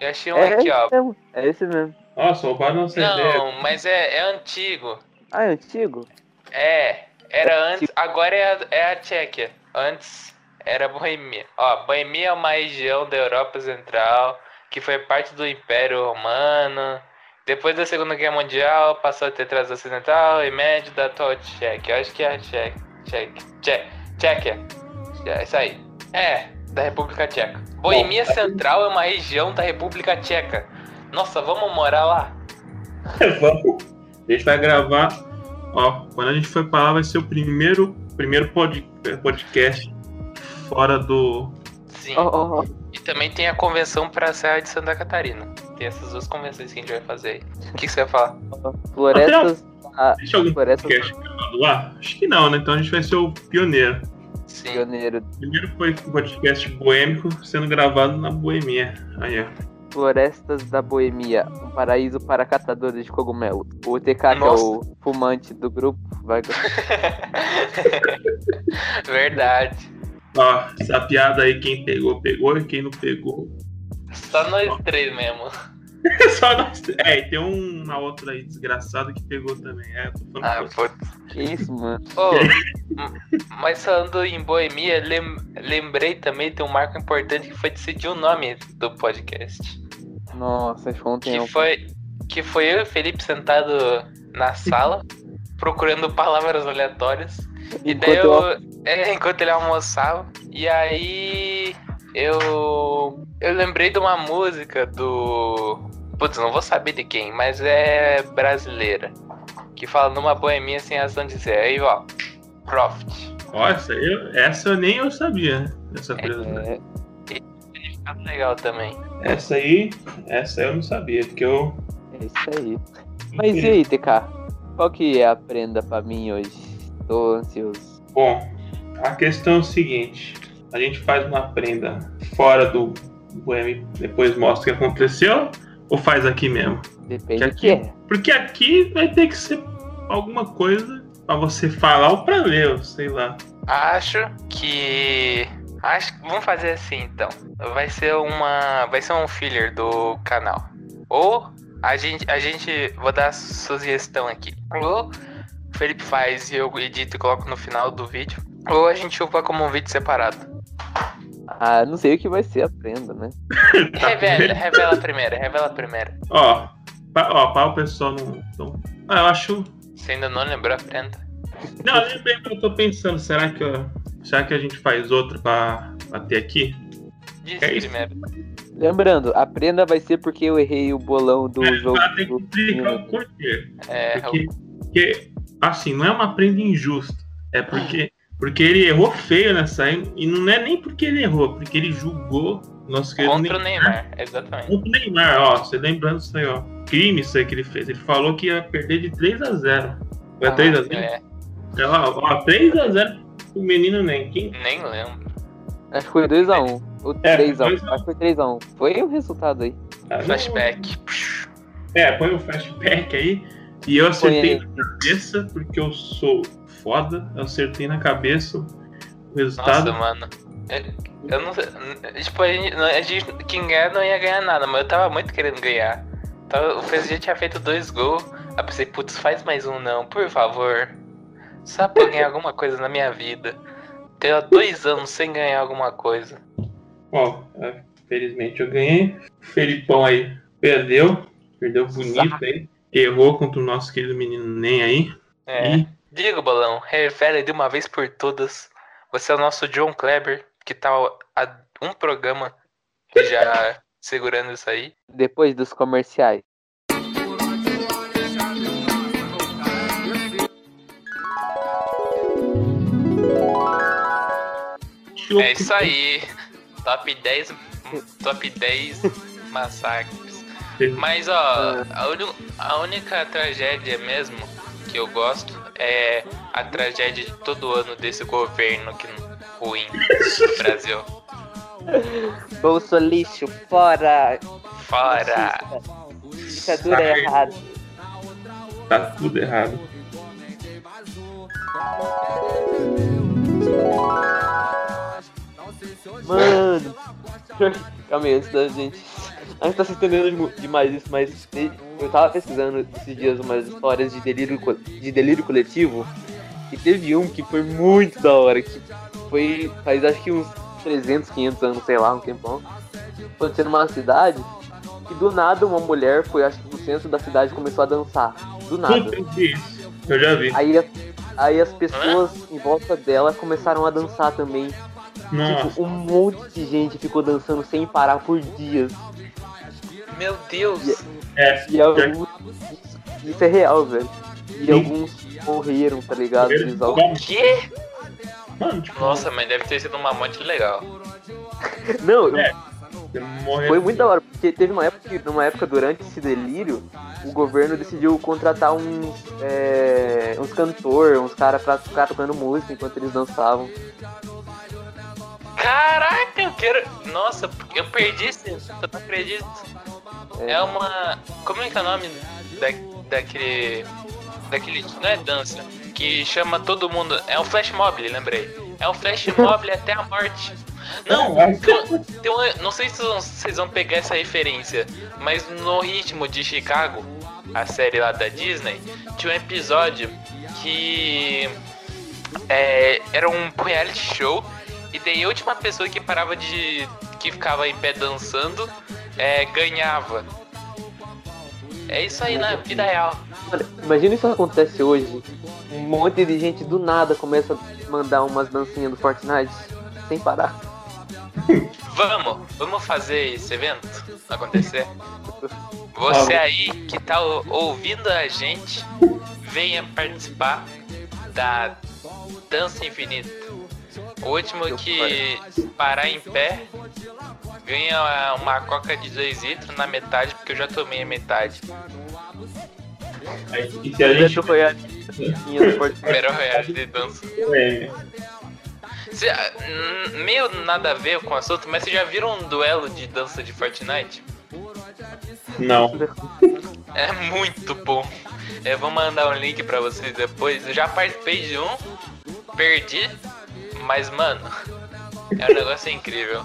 Speaker 1: Eu achei um é aqui,
Speaker 2: ó. Mesmo. É esse mesmo. Nossa, bar
Speaker 3: não sei Não,
Speaker 1: mas é, é antigo.
Speaker 2: Ah, é antigo?
Speaker 1: É, era é antes, antigo. agora é a, é a Tchequia. Antes era Bohemia. Ó, Bohemia é uma região da Europa Central que foi parte do Império Romano. Depois da Segunda Guerra Mundial, passou a ter tração ocidental e médio da atual Tchequia. Eu acho que é a Tchequia. Tcheca. É isso aí. É, da República Tcheca. Boemia Bom, Central é uma região da República Tcheca. Nossa, vamos morar lá?
Speaker 3: vamos. A gente vai gravar. Ó, quando a gente for para lá, vai ser o primeiro, primeiro pod, podcast fora do.
Speaker 1: Sim. Oh, oh, oh. E também tem a convenção para a Serra de Santa Catarina. Tem essas duas convenções que a gente vai fazer aí. O que, que você vai falar?
Speaker 2: Florestas
Speaker 3: a ah, Existe algum floresta... podcast gravado lá? Acho que não, né? Então a gente vai ser o pioneiro.
Speaker 1: Sim. Pioneiro.
Speaker 3: Primeiro foi um podcast boêmico sendo gravado na Boêmia. Aí,
Speaker 2: Florestas da Boêmia, um paraíso para catadores de cogumelos. O TK, que é o fumante do grupo, vai
Speaker 1: Verdade.
Speaker 3: Ó, essa piada aí, quem pegou, pegou, e quem não pegou.
Speaker 1: Só nós Ó. três mesmo. Só nós. É, e tem uma
Speaker 3: outra aí desgraçada que pegou também. É, ah, foi... Que isso, mano.
Speaker 2: Oh,
Speaker 1: mas falando em boemia, lem... lembrei também, de um marco importante que foi decidir o nome do podcast.
Speaker 2: Nossa, foi um tempo. Que
Speaker 1: foi, que foi eu e o Felipe sentado na sala, procurando palavras aleatórias. e daí eu... É, enquanto ele almoçava. E aí eu eu lembrei de uma música do Putz, não vou saber de quem, mas é brasileira. Que fala numa boeminha sem razão de ser. Aí, ó, Croft.
Speaker 3: Nossa, eu, essa eu nem eu sabia. Né? Essa é, curiosidade.
Speaker 1: É, é, é, legal também.
Speaker 3: Essa aí, essa eu não sabia, porque eu.
Speaker 2: É isso aí. Mas e aí, TK? Qual que é a prenda pra mim hoje? Tô ansioso.
Speaker 3: Bom, a questão é o seguinte: a gente faz uma prenda fora do boêmio, depois mostra o que aconteceu ou faz aqui
Speaker 2: mesmo? Depende aqui, do que é.
Speaker 3: Porque aqui vai ter que ser alguma coisa pra você falar ou pra ler, sei lá.
Speaker 1: Acho que. Acho vamos fazer assim então. Vai ser uma. Vai ser um filler do canal. Ou a gente. A gente. Vou dar sugestão aqui. Ou o Felipe faz e eu edito e coloco no final do vídeo. Ou a gente upa como um vídeo separado.
Speaker 2: Ah, não sei o que vai ser a prenda, né?
Speaker 1: tá revela, revela primeiro, revela primeiro.
Speaker 3: Ó, pra, ó, para o pessoal não. não... Ah, eu acho.
Speaker 1: Você ainda não lembrou a prenda?
Speaker 3: Não, eu lembrei, eu tô pensando, será que, eu... será que a gente faz outra pra, bater aqui?
Speaker 1: Diz é primeiro. Isso?
Speaker 2: Lembrando, a prenda vai ser porque eu errei o bolão do é, jogo. Tá, tem que explicar o
Speaker 3: porquê. É, porque, porque, assim, não é uma prenda injusta. É porque porque ele errou feio nessa e não é nem porque ele errou, porque ele julgou
Speaker 1: nosso querido Contra Neymar. o Neymar, exatamente.
Speaker 3: Contra o Neymar, ó, você lembrando isso aí, ó. Crime isso aí que ele fez. Ele falou que ia perder de 3 a 0 Foi ah, 3 a 0 é. é lá, ó, 3 a 0 o menino nem. Quem...
Speaker 1: Nem lembro.
Speaker 2: Acho que foi 2x1. Ou 3x1. É, acho que foi 3x1. Foi o resultado aí.
Speaker 1: Ah, flashback.
Speaker 3: É, põe um flashback aí. E eu acertei na cabeça porque eu sou foda, acertei na cabeça o resultado. Nossa,
Speaker 1: mano. É, eu não sei. Tipo, a gente, a gente, quem ganhar não ia ganhar nada, mas eu tava muito querendo ganhar. Então, o PSG tinha feito dois gols. Aí pensei, putz, faz mais um não, por favor. Só pra ganhar alguma coisa na minha vida. Tenho dois anos sem ganhar alguma coisa.
Speaker 3: Bom, é, felizmente eu ganhei. O Felipão aí perdeu. Perdeu bonito Exato. aí. Errou contra o nosso querido menino Nem aí.
Speaker 1: É. E Diego Bolão, revele de uma vez por todas. Você é o nosso John Kleber, que tá há um programa já segurando isso aí.
Speaker 2: Depois dos comerciais.
Speaker 1: É isso aí. Top 10. Top 10 massacres. Mas ó, a, un... a única tragédia mesmo que eu gosto é a tragédia de todo ano desse governo que ruim do Brasil.
Speaker 2: lixo, fora!
Speaker 1: Fora!
Speaker 2: Tá Ditadura tá é errada.
Speaker 3: Tá tudo errado.
Speaker 2: Mano! Calma aí, antes da gente a gente tá se entendendo demais isso, mas eu tava pesquisando esses dias umas histórias de delírio, de delírio coletivo e teve um que foi muito da hora, que foi faz acho que uns 300, 500 anos, sei lá, um tempão, aconteceu numa cidade que do nada uma mulher foi, acho que no centro da cidade começou a dançar. Do nada.
Speaker 3: Eu já vi.
Speaker 2: Aí, aí as pessoas em volta dela começaram a dançar também. Tipo, Nossa. Tipo, um monte de gente ficou dançando sem parar por dias. Meu
Speaker 1: Deus! E, é, e alguns. Isso
Speaker 2: é real, velho. E Sim. alguns morreram, tá ligado?
Speaker 1: Eles, o quê? Mano, tipo, Nossa, mas deve ter sido uma morte legal.
Speaker 2: Não, é. foi muito da hora, porque teve uma época, que, numa época durante esse delírio, o governo decidiu contratar uns, é, uns cantores, uns caras pra ficar tocando música enquanto eles dançavam.
Speaker 1: Caraca, eu quero. Nossa, eu perdi isso, eu não acredito. É, uma. Como é que é o nome da, daquele. Daquele. Não é dança. Que chama todo mundo. É um flash mob, lembrei. É um flash mob até a morte. Não, é, tem uma, não sei se vocês vão pegar essa referência, mas no ritmo de Chicago, a série lá da Disney, tinha um episódio que é, era um reality show e daí a última pessoa que parava de. que ficava em pé dançando é, ganhava. É isso aí, né? Vida real.
Speaker 2: Imagina isso acontece hoje. Um monte de gente do nada começa a mandar umas dancinhas do Fortnite sem parar.
Speaker 1: Vamos, vamos fazer esse evento acontecer. Você aí que tá ouvindo a gente, venha participar da Dança Infinita. O último que parar em pé ganha uma coca de 2 litros na metade, porque eu já tomei a metade.
Speaker 2: E se a gente... melhor Royale é de dança. É. Ah,
Speaker 1: meio nada a ver com o assunto, mas vocês já viram um duelo de dança de Fortnite?
Speaker 3: Não.
Speaker 1: É muito bom. Eu vou mandar um link pra vocês depois. Eu já participei de um, perdi, mas, mano, é um negócio incrível.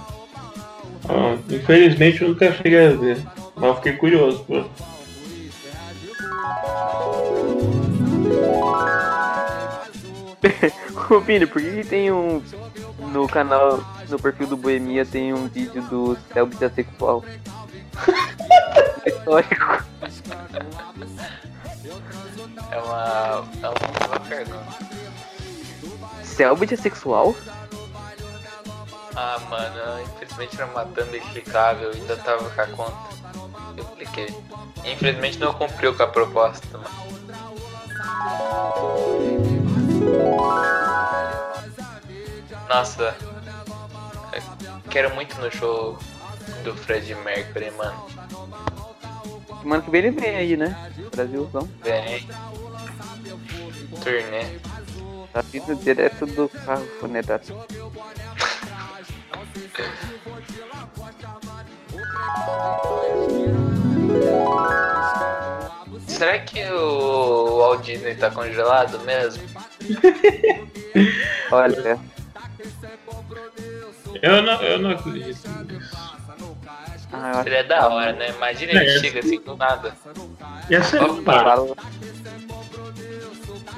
Speaker 3: Ah, infelizmente eu nunca cheguei a ver, mas fiquei curioso, pô.
Speaker 2: Rubinho, por que, que tem um. No canal, no perfil do Boemia, tem um vídeo do céu bissexual? Histórico.
Speaker 1: É uma. É uma vergonha. pergunta.
Speaker 2: Selbit é sexual?
Speaker 1: Ah, mano, infelizmente era uma banda explicável, ainda tava com a conta. Eu cliquei. Infelizmente não cumpriu com a proposta, mano. Nossa, quero muito no show do Fred Mercury, mano.
Speaker 2: Mano, que bem ele vem aí, né? Brasilzão.
Speaker 1: Vem. Turnê.
Speaker 2: Tá vindo direto do carro funerário.
Speaker 1: Será que o Walt Disney tá congelado mesmo?
Speaker 2: Olha.
Speaker 3: Eu não, eu não acredito nisso.
Speaker 1: Ah, Seria é da hora, né? Imagina ele é, chega assim do nada.
Speaker 3: Ia
Speaker 1: ser
Speaker 3: um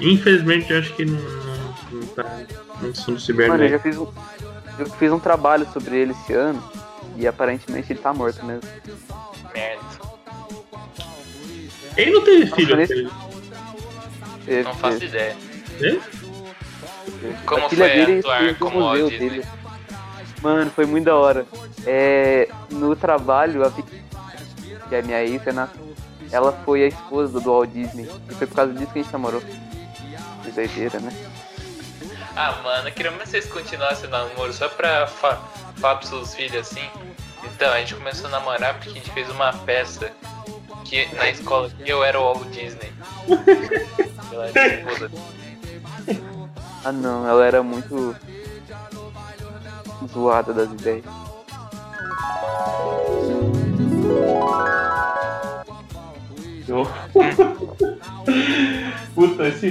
Speaker 3: Infelizmente, eu acho que não no cibernético.
Speaker 2: Mano, eu né? já fiz um, eu fiz um trabalho sobre ele esse ano e aparentemente ele tá morto mesmo.
Speaker 1: Merda.
Speaker 3: Ele não teve filho? Não, nesse... Né?
Speaker 1: teve, não faço ideia.
Speaker 2: Como foi dele, atuar como museu dele. Mano, foi muito da hora. É, no trabalho, a que é minha ex, né? ela foi a esposa do Walt Disney. E foi por causa disso que a gente namorou. Que doideira, né?
Speaker 1: Ah, mano, eu queria muito que vocês continuassem namorando namoro só pra fa falar pros seus filhos assim. Então, a gente começou a namorar porque a gente fez uma peça que na escola que eu era o Walt Disney.
Speaker 2: ah não, ela era muito zoada das ideias.
Speaker 3: Puta, esse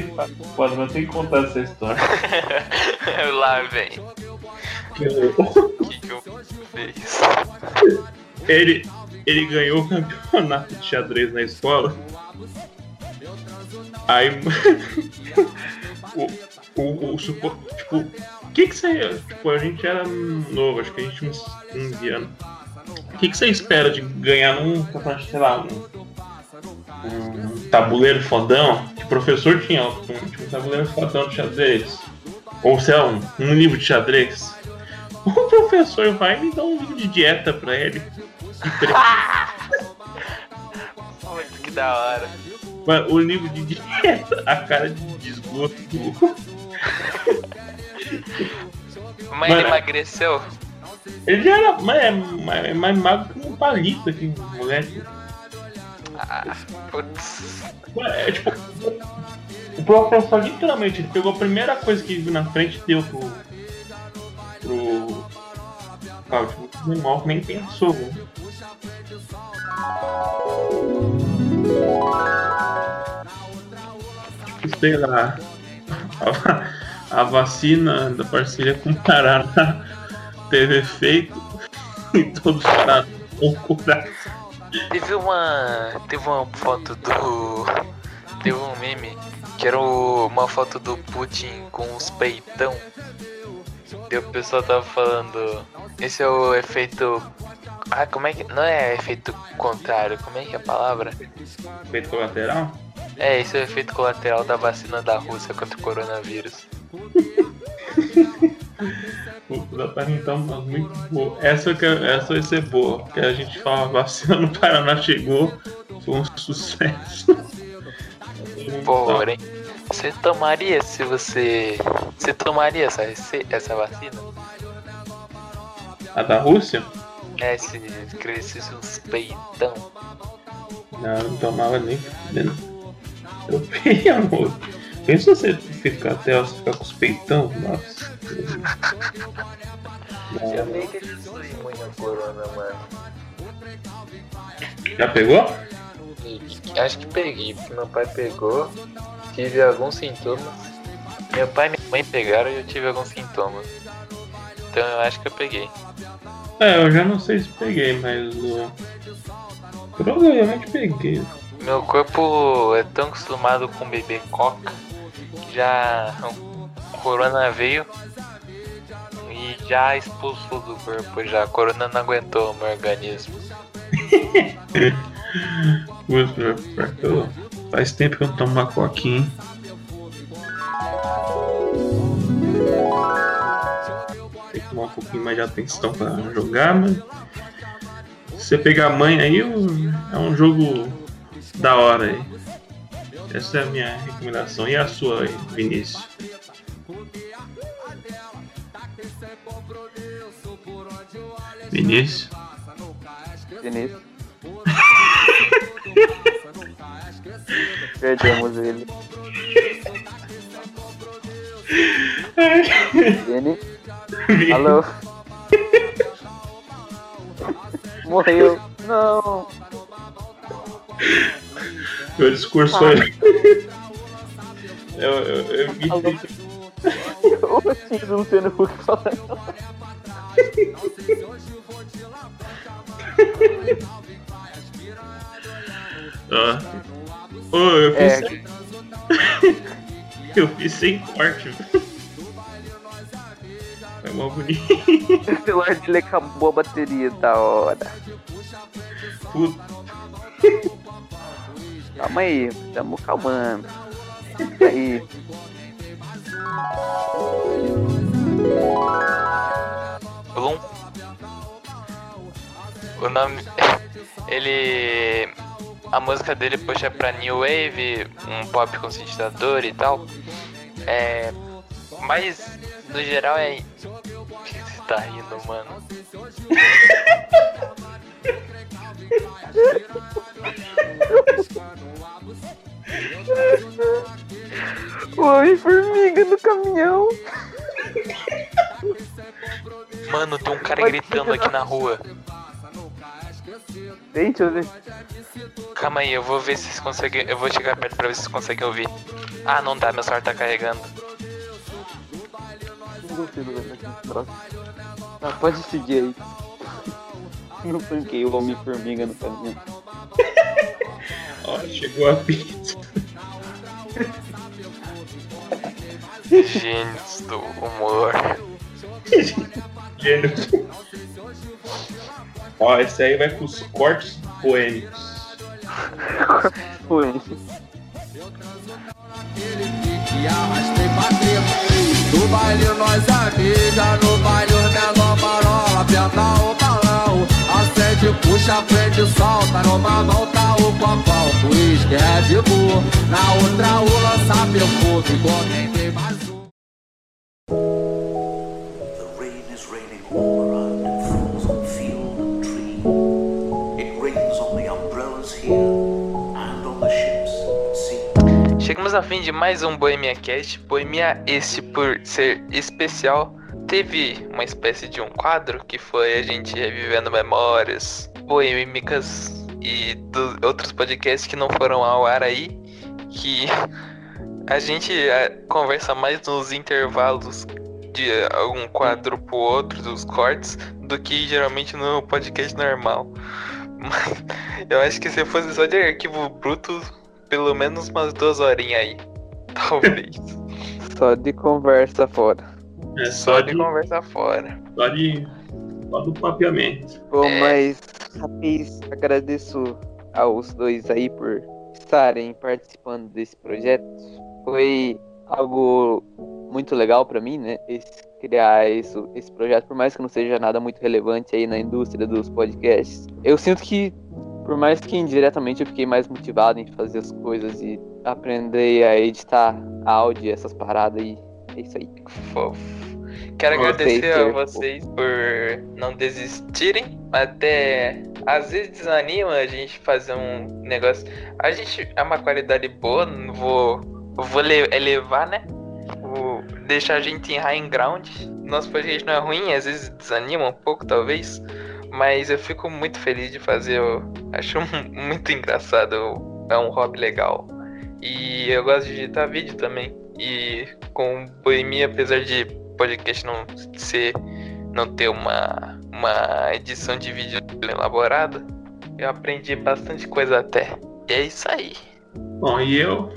Speaker 3: foda, vai tem que contar essa história.
Speaker 1: Eu Lá vem. O que, que
Speaker 3: Ele, ele ganhou o campeonato de xadrez na escola. Aí. o, o, o supor. Tipo, o que que você. Tipo, a gente era novo, acho que a gente uns 15 anos. O que que você espera de ganhar num campeonato, sei lá, um tabuleiro fodão, que professor tinha, um, tipo, um tabuleiro fodão de xadrez. Ou sei lá, um, um livro de xadrez. O professor vai me dar um livro de dieta pra ele.
Speaker 1: Muito que da hora. Mas
Speaker 3: o livro de dieta, a cara de desgosto. Mas ele
Speaker 1: emagreceu?
Speaker 3: Ele já era mais, é, mais, é mais magro que um palito aqui, moleque.
Speaker 1: Ah, putz. É,
Speaker 3: tipo, o professor literalmente ele pegou a primeira coisa que viu na frente e deu pro. pro. Cláudio. Tipo, o animal nem pensou, Sei lá. A, vacina da parceria com o Paraná teve efeito e todos pararam com o coração.
Speaker 1: Teve uma. Teve uma foto do. Teve um meme que era uma foto do Putin com os peitão. E o pessoal tava falando. Esse é o efeito. Ah, como é que. Não é efeito contrário, como é que é a palavra?
Speaker 3: Efeito colateral?
Speaker 1: É, esse é o efeito colateral da vacina da Rússia contra
Speaker 3: o
Speaker 1: coronavírus.
Speaker 3: da perna, então muito boa. Essa, que, essa vai ser boa, porque a gente fala ah, vacina no Paraná chegou, foi um sucesso.
Speaker 1: Porém, você tomaria se você. Você tomaria essa, essa vacina?
Speaker 3: A da Rússia?
Speaker 1: É, se crescesse uns peitão.
Speaker 3: Não, eu não tomava nem. Eu peguei, amor. Pensa você ficar até você ficar com os peitão, nossa. Já
Speaker 1: que corona, mano.
Speaker 3: Já pegou?
Speaker 1: Acho que peguei, porque meu pai pegou, tive alguns sintomas. Meu pai e minha mãe pegaram e eu tive alguns sintomas. Então eu acho que eu peguei.
Speaker 3: É, eu já não sei se peguei, mas. Uh, provavelmente peguei.
Speaker 1: Meu corpo é tão acostumado com beber coca já. O corona veio e já expulsou do corpo já. A corona não aguentou o meu organismo.
Speaker 3: Faz tempo que eu não tomo uma coquinha, Tem que tomar um pouquinho mais de atenção pra jogar, mas. Se você pegar a mãe aí, é um é jogo da hora aí. Essa é a minha recomendação. E a sua, Vinícius? Vinícius? Vinícius.
Speaker 2: Perdemos ele. Vini? Vini? Alô? Morreu. Não.
Speaker 3: Meu discurso foi. é. eu, eu, eu me.
Speaker 2: O X não sendo Hulk falando. ah. Oh, eu
Speaker 3: fiz. É. Sem... eu fiz sem corte. Foi mal bonito.
Speaker 2: O celular dele acabou a bateria da hora.
Speaker 3: Puta.
Speaker 2: Calma aí, estamos calmando. aí.
Speaker 1: Blum. O nome. Ele. A música dele puxa é pra New Wave, um pop consistidor e tal. É. Mas, no geral, é. Por que você tá rindo, mano?
Speaker 2: Oi, formiga no caminhão.
Speaker 1: Mano, tem um cara gritando aqui na rua.
Speaker 2: deixa eu ver.
Speaker 1: Calma aí, eu vou ver se vocês conseguem. Eu vou chegar perto pra ver se vocês conseguem ouvir. Ah, não dá, meu celular tá carregando.
Speaker 2: Não consigo né? Pode seguir aí. Eu tanquei o Homem-Formiga no caminho.
Speaker 3: Ó, chegou a pizza.
Speaker 1: Gênios do humor. Gênio.
Speaker 3: Ó, esse aí vai com os cortes poêmicos. poêmicos.
Speaker 2: No baile nós é no baile os menor marola, pernal frente,
Speaker 1: puxa a frente, solta. Numa volta o copão, o uísque é boa Na outra o lança perfume, igual tem mais um. Chegamos ao fim de mais um Bohemia Cast, Bohemia este por ser especial teve uma espécie de um quadro que foi a gente revivendo memórias boêmicas e outros podcasts que não foram ao ar aí, que a gente é, conversa mais nos intervalos de algum quadro pro outro, dos cortes, do que geralmente no podcast normal. Mas eu acho que se fosse só de arquivo bruto, pelo menos umas duas horinhas aí. Talvez.
Speaker 2: só de conversa fora.
Speaker 3: É, é, só, só de, de,
Speaker 2: fora. Só de.
Speaker 3: Só do papiamento.
Speaker 2: Bom, é. mas rapaz, agradeço aos dois aí por estarem participando desse projeto. Foi algo muito legal para mim, né? Esse, criar isso, esse projeto, por mais que não seja nada muito relevante aí na indústria dos podcasts. Eu sinto que, por mais que indiretamente eu fiquei mais motivado em fazer as coisas e aprender a editar áudio, essas paradas aí. É isso aí.
Speaker 1: Fofo. Quero agradecer a é, vocês por não desistirem. Até às vezes desanima a gente fazer um negócio. A gente é uma qualidade boa, não vou, vou elevar, né? Vou deixar a gente em high ground. Nosso podcast não é ruim, às vezes desanima um pouco, talvez. Mas eu fico muito feliz de fazer. Eu acho muito engraçado. É um hobby legal. E eu gosto de editar vídeo também. E com boemia, apesar de podcast não ser não ter uma, uma edição de vídeo elaborada, eu aprendi bastante coisa até. E é isso aí.
Speaker 3: Bom, e eu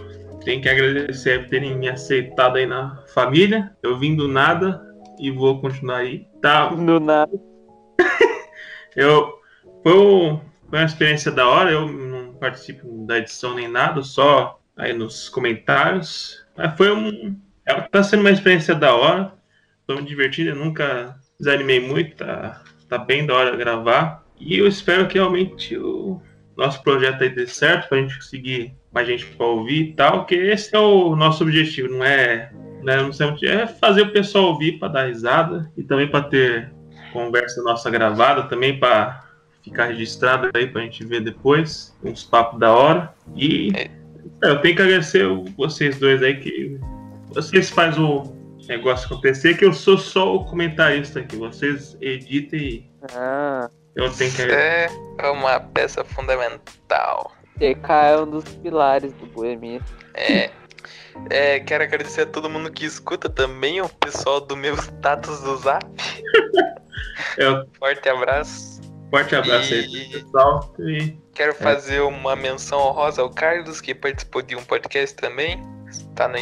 Speaker 3: tenho que agradecer por terem me aceitado aí na família. Eu vim do nada e vou continuar aí. Tá. Do
Speaker 2: nada.
Speaker 3: eu foi, uma experiência da hora. Eu não participo da edição nem nada, só aí nos comentários. Mas foi um. É, tá sendo uma experiência da hora. Foi me divertido, eu nunca desanimei muito, tá, tá bem da hora gravar. E eu espero que realmente o nosso projeto aí dê certo, pra gente conseguir mais gente pra ouvir e tal, que esse é o nosso objetivo, não é. Né, não sei, é fazer o pessoal ouvir para dar risada e também para ter conversa nossa gravada também para ficar registrada aí para a gente ver depois uns papos da hora e é. é eu tenho que agradecer vocês dois aí que vocês fazem o negócio acontecer, que eu sou só o comentarista aqui. Vocês editem e ah. eu tenho que...
Speaker 1: É uma peça fundamental.
Speaker 2: TK é um dos pilares do Boemia.
Speaker 1: É. É, quero agradecer a todo mundo que escuta também, o pessoal do meu status do zap. Eu... É Forte abraço.
Speaker 3: Forte abraço e... aí, pessoal. E...
Speaker 1: Quero é. fazer uma menção honrosa ao Carlos, que participou de um podcast também. Está na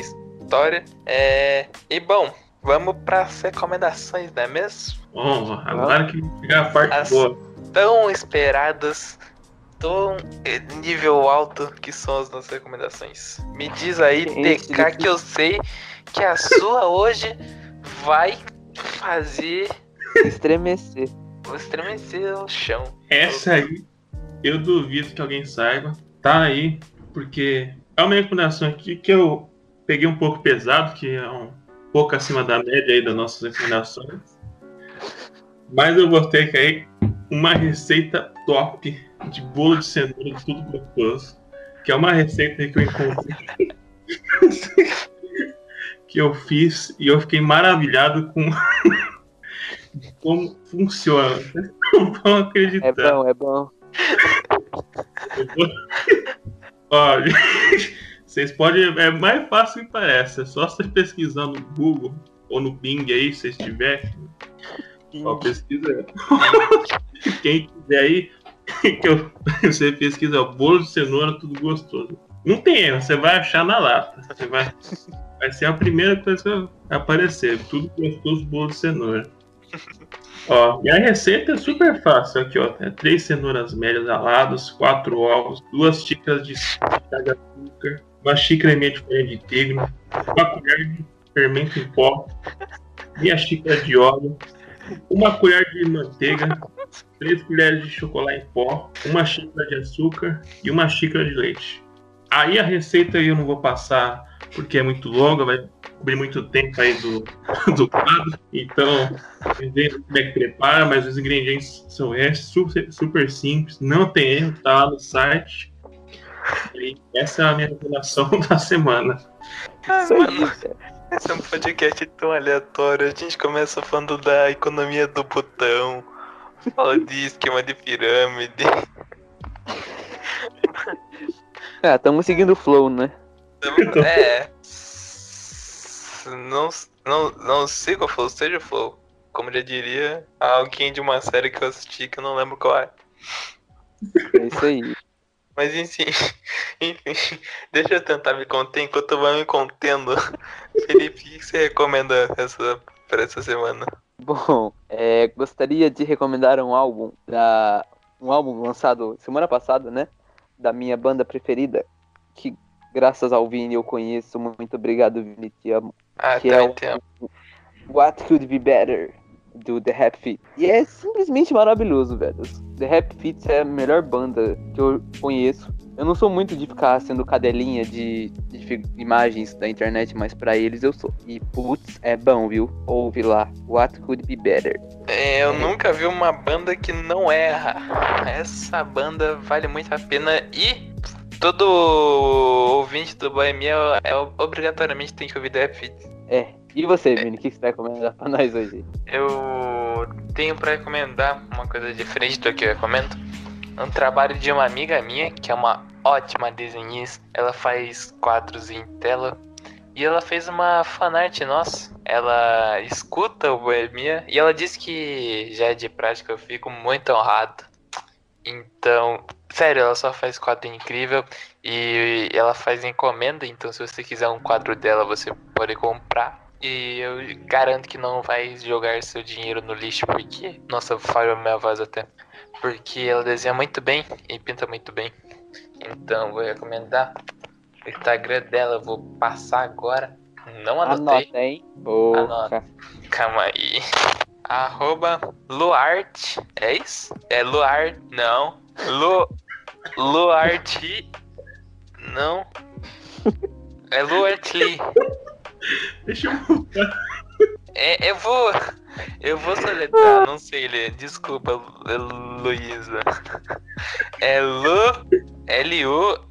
Speaker 1: vitória. É... E bom, vamos para as recomendações, não é mesmo? Vamos,
Speaker 3: agora que chegar a parte as boa. Tão
Speaker 1: esperadas, tão é, nível alto que são as nossas recomendações. Me diz aí, Gente, TK, que eu sei que a sua hoje vai fazer.
Speaker 2: Estremecer.
Speaker 1: Estremecer o chão.
Speaker 3: Essa aí, eu duvido que alguém saiba. Tá aí, porque é uma recomendação aqui que eu peguei um pouco pesado, que é um pouco acima da média aí das nossas recomendações. Mas eu botei que aí uma receita top de bolo de cenoura, tudo gostoso. Que é uma receita que eu encontrei. que eu fiz e eu fiquei maravilhado com como funciona. Não vão é acreditar. É
Speaker 2: bom, é bom.
Speaker 3: Olha. Vocês podem. É mais fácil que parece. É só você pesquisar no Google ou no Bing aí, se estiver. Só pesquisa. Quem quiser aí, que eu, você pesquisa é o bolo de cenoura, tudo gostoso. Não tem erro, você vai achar na lata. Você vai, vai ser a primeira coisa que aparecer. Tudo gostoso, bolo de cenoura. Ó, e a receita é super fácil aqui, ó. Tem é três cenouras médias aladas, quatro ovos, duas xícaras de açúcar, uma xícara meia de farinha de trigo, uma colher de fermento em pó, meia xícara de óleo, uma colher de manteiga, três colheres de chocolate em pó, uma xícara de açúcar e uma xícara de leite. Aí a receita eu não vou passar porque é muito longa, vai cobrir muito tempo aí do, do quadro. Então, entendendo como é que prepara, mas os ingredientes são esses, super, super simples, não tem erro, tá lá no site essa é a minha revelação da semana. Ah, isso
Speaker 1: esse é um podcast tão aleatório. A gente começa falando da economia do botão, fala de esquema de pirâmide.
Speaker 2: Ah, é, estamos seguindo o flow, né? Então.
Speaker 1: É. Não, não, não siga o flow, seja o flow. Como já diria alguém de uma série que eu assisti que eu não lembro qual é.
Speaker 2: É isso aí.
Speaker 1: Mas enfim, enfim, deixa eu tentar me conter enquanto eu vou me contendo. Felipe, o que você recomenda essa, para essa semana?
Speaker 2: Bom, é, gostaria de recomendar um álbum da um álbum lançado semana passada, né? Da minha banda preferida, que graças ao Vini eu conheço. Muito obrigado, Vini, te amo.
Speaker 1: Ah,
Speaker 2: que
Speaker 1: tá, é o,
Speaker 2: What Could Be Better do The Rap Fit. E é simplesmente maravilhoso, velho. The Rap Fit é a melhor banda que eu conheço. Eu não sou muito de ficar sendo cadelinha de, de imagens da internet, mas para eles eu sou. E putz, é bom, viu? Ouve lá. What could be better?
Speaker 1: É, eu nunca vi uma banda que não erra. Essa banda vale muito a pena e todo ouvinte do Bohemia é, é, obrigatoriamente tem que ouvir The Rap Fit.
Speaker 2: É, e você, Vini, o que você vai tá recomendar pra nós hoje?
Speaker 1: Eu tenho pra recomendar uma coisa diferente do que eu recomendo. Um trabalho de uma amiga minha, que é uma ótima desenhista. Ela faz quadros em tela. E ela fez uma fanart nossa. Ela escuta o Bohemia. e ela disse que já é de prática, eu fico muito honrado. Então, sério, ela só faz quadro incrível e ela faz encomenda, então se você quiser um quadro dela, você pode comprar. E eu garanto que não vai jogar seu dinheiro no lixo, porque. Nossa, falha a minha voz até. Porque ela desenha muito bem e pinta muito bem. Então, vou recomendar o Instagram dela. Vou passar agora. Não anotei. Anota,
Speaker 2: hein? Boa. Anota.
Speaker 1: Calma aí. Arroba Luarte. É isso? É Luarte. Não. Lu... Luarte. Não. É Luarte Lee.
Speaker 3: Deixa eu. É,
Speaker 1: eu vou. Eu vou soletrar, não sei ler. Desculpa, Luísa. É Lu. L-U-A-R-T-L-I.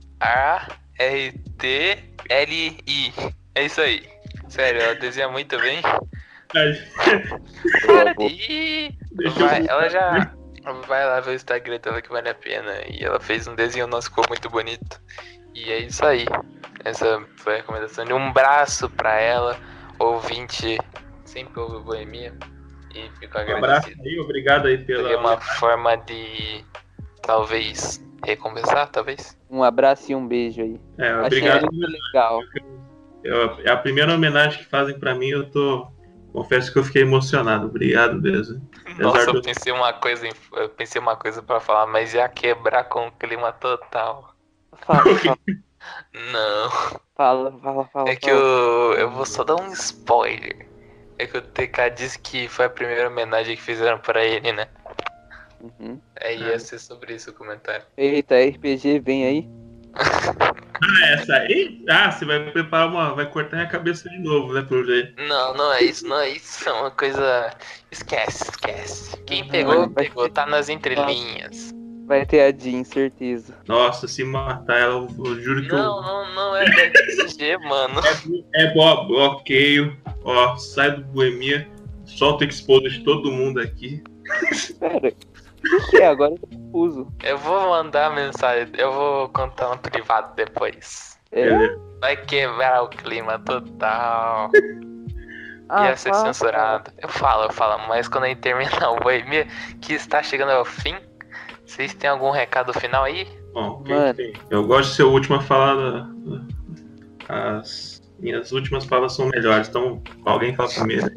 Speaker 1: É isso aí. Sério, ela desenha muito bem. Cara, e... Vai, ela já. Vai lá ver o Instagram dela que vale a pena. E ela fez um desenho nosso, ficou muito bonito. E é isso aí. Essa foi a recomendação um braço para ela, ouvinte, sempre ouve boemia. E fico agradecido. Um abraço aí,
Speaker 3: obrigado aí pela. Foi
Speaker 1: uma forma de talvez recompensar, talvez.
Speaker 2: Um abraço e um beijo aí.
Speaker 3: É, obrigado. Muito legal. Eu, é a primeira homenagem que fazem para mim, eu tô. Confesso que eu fiquei emocionado. Obrigado mesmo.
Speaker 1: Nossa, eu pensei uma coisa, eu pensei uma coisa para falar, mas ia quebrar com o clima total.
Speaker 2: Fala, fala.
Speaker 1: Não.
Speaker 2: Fala, fala, fala.
Speaker 1: É que fala. Eu, eu vou só dar um spoiler. É que o TK disse que foi a primeira homenagem que fizeram pra ele, né? Uhum. É, ia uhum. ser sobre isso o comentário.
Speaker 2: Eita,
Speaker 3: RPG,
Speaker 2: vem
Speaker 3: aí. ah, é essa aí? Ah, você vai preparar uma. Vai cortar minha cabeça de novo, né, pelo jeito.
Speaker 1: Não, não é isso, não é isso. É uma coisa. Esquece, esquece. Quem pegou, pegou, tá nas entrelinhas.
Speaker 2: Vai ter a Jean, certeza.
Speaker 3: Nossa, se matar ela, eu juro que não,
Speaker 1: eu. Não, não, é DXG, mano.
Speaker 3: É, é bom, bloqueio. Ó, sai do Boemia, solta
Speaker 2: o
Speaker 3: de todo mundo aqui.
Speaker 2: Pera, o que é? Agora eu confuso.
Speaker 1: Eu vou mandar mensagem, eu vou contar um privado depois.
Speaker 3: É.
Speaker 1: Vai quebrar o clima total. Ah, Ia ser censurado. Eu falo, eu falo, mas quando aí terminar o Boemia, que está chegando ao fim. Vocês têm algum recado final aí?
Speaker 3: Bom, eu gosto de ser a última a As minhas últimas palavras são melhores, então alguém fala primeiro.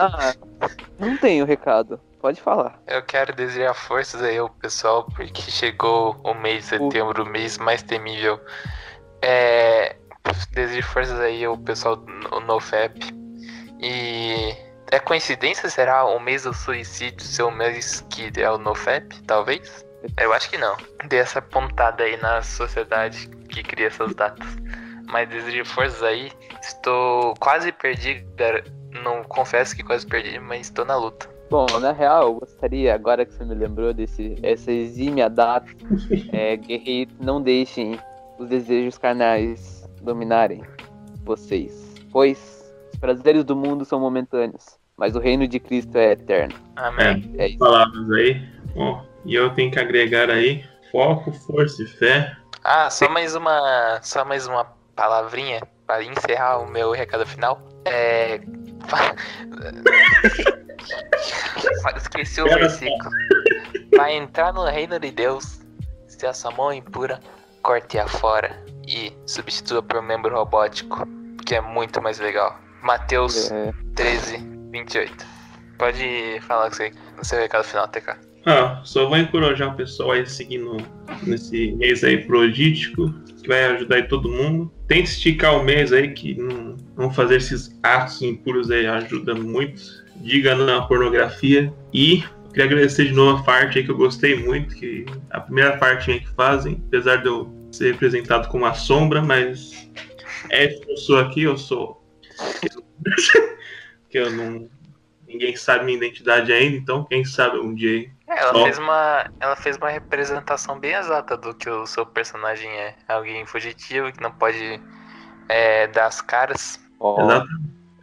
Speaker 3: Ah,
Speaker 2: não tenho recado. Pode falar.
Speaker 1: Eu quero desejar forças aí ao pessoal, porque chegou o mês de setembro, o mês mais temível. É, desejo forças aí ao pessoal do NoFap. E é coincidência? Será o mês do suicídio ser o mês que é o NoFap, talvez? Eu acho que não. Dei essa pontada aí na sociedade que cria essas datas. Mas desejo forças aí. Estou quase perdi, não confesso que quase perdi, mas estou na luta.
Speaker 2: Bom, na real, eu gostaria, agora que você me lembrou desse essa exímia data, é, guerreiros, não deixem os desejos carnais dominarem vocês, pois os prazeres do mundo são momentâneos mas o reino de Cristo é eterno. Amém.
Speaker 3: É, é Palavras aí. Bom, e eu tenho que agregar aí foco, força e fé.
Speaker 1: Ah, só mais uma, só mais uma palavrinha para encerrar o meu recado final. É Esqueci o versículo. Para entrar no reino de Deus, se a sua mão impura, corte a fora e substitua por um membro robótico, que é muito mais legal. Mateus é. 13, 28. Pode falar que você, no seu recado final, TK.
Speaker 3: Ah, só vou encorajar o pessoal aí seguindo nesse mês aí prodítico, que vai ajudar aí todo mundo. Tente esticar o mês aí, que não, não fazer esses atos impuros aí ajuda muito. Diga na pornografia. E queria agradecer de novo a parte aí que eu gostei muito, que a primeira parte que fazem, apesar de eu ser apresentado como a sombra, mas é eu sou aqui, eu sou porque eu não. Ninguém sabe minha identidade ainda, então quem sabe um dia.
Speaker 1: É, ela, fez uma, ela fez uma representação bem exata do que o seu personagem é. Alguém fugitivo que não pode é, dar as caras.
Speaker 2: Oh,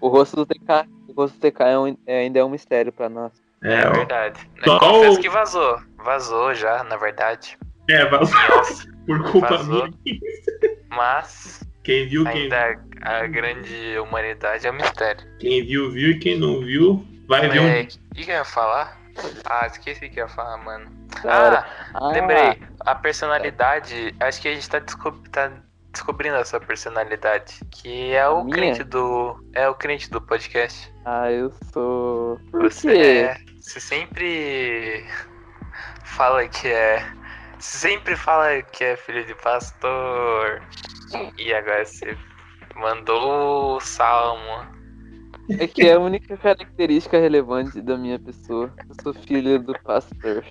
Speaker 2: o rosto do TK, o rosto do TK é um, é, ainda é um mistério para nós.
Speaker 1: É, é verdade. Só confesso que vazou. Vazou já, na verdade.
Speaker 3: É, vazou. Nossa, por culpa vazou. minha.
Speaker 1: Mas quem viu, quem Ainda a, a grande humanidade é um mistério.
Speaker 3: Quem viu, viu e quem não viu, vai ver é,
Speaker 1: um. O que, que eu ia falar? Ah, esqueci o que eu ia falar, mano. Ah, ah, lembrei. A personalidade, acho que a gente tá, tá descobrindo a sua personalidade. Que é o minha? crente do. É o cliente do podcast.
Speaker 2: Ah, eu sou.
Speaker 1: Por você, é, você sempre fala que é sempre fala que é filho de pastor. E agora você mandou o salmo.
Speaker 2: É que é a única característica relevante da minha pessoa. Eu sou filho do pastor.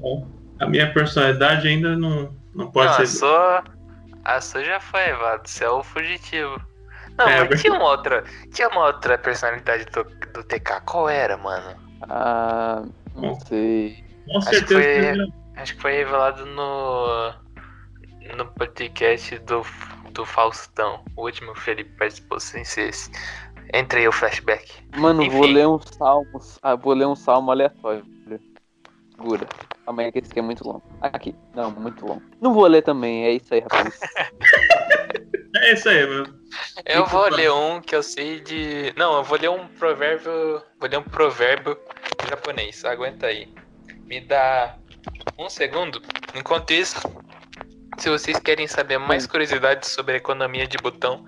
Speaker 3: Bom, a minha personalidade ainda não, não pode não, ser. A
Speaker 1: sua, a sua já foi, Vado. Você é o fugitivo. Não, é, mas tinha uma outra. Tinha uma outra personalidade do, do TK. Qual era, mano?
Speaker 2: Ah, não sei.
Speaker 1: Com acho certeza. Que foi, acho que foi revelado no, no podcast do, do Faustão. O último Felipe participou sem ser esse. Entrei o flashback.
Speaker 2: Mano, Enfim. vou ler um salmo. Ah, vou ler um salmo aleatório. Segura. Amanhã que esse aqui é muito longo. Aqui. Não, muito longo. Não vou ler também, é isso aí, rapaz.
Speaker 3: é isso aí, mano.
Speaker 1: Eu vou ler um que eu sei de. Não, eu vou ler um provérbio. Vou ler um provérbio japonês. Aguenta aí. Me dá um segundo. Enquanto isso, se vocês querem saber mais curiosidades sobre a economia de botão,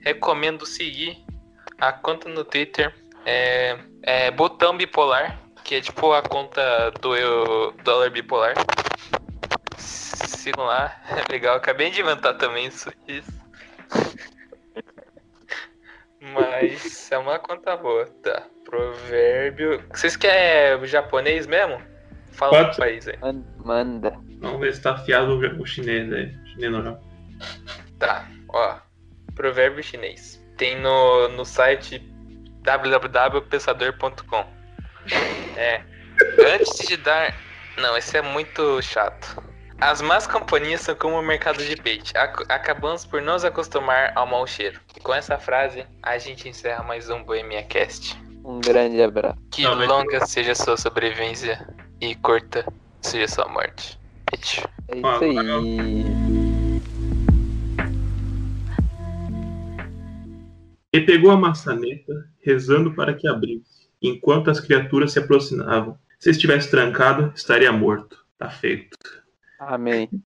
Speaker 1: recomendo seguir a conta no Twitter é, é Botão Bipolar, que é tipo a conta do eu, dólar bipolar. Sigam lá, é legal. Acabei de inventar também isso. isso. Mas é uma conta boa, tá? Provérbio. Vocês querem é, japonês mesmo? Fala Quatro... país aí.
Speaker 3: Manda. Vamos ver se tá afiado o chinês aí. Chinês não, Tá, ó.
Speaker 1: Provérbio chinês. Tem no, no site www.pensador.com. É. Antes de dar. Não, esse é muito chato. As más companhias são como o mercado de peixe, Ac acabamos por nos acostumar ao mau cheiro. E com essa frase, a gente encerra mais um Bohemia Cast.
Speaker 2: Um grande abraço.
Speaker 1: Que Não, longa mas... seja a sua sobrevivência e corta seja sua morte. Beijo. É isso aí.
Speaker 3: E pegou a maçaneta, rezando para que abrisse, enquanto as criaturas se aproximavam. Se estivesse trancado, estaria morto. Tá feito. Amém.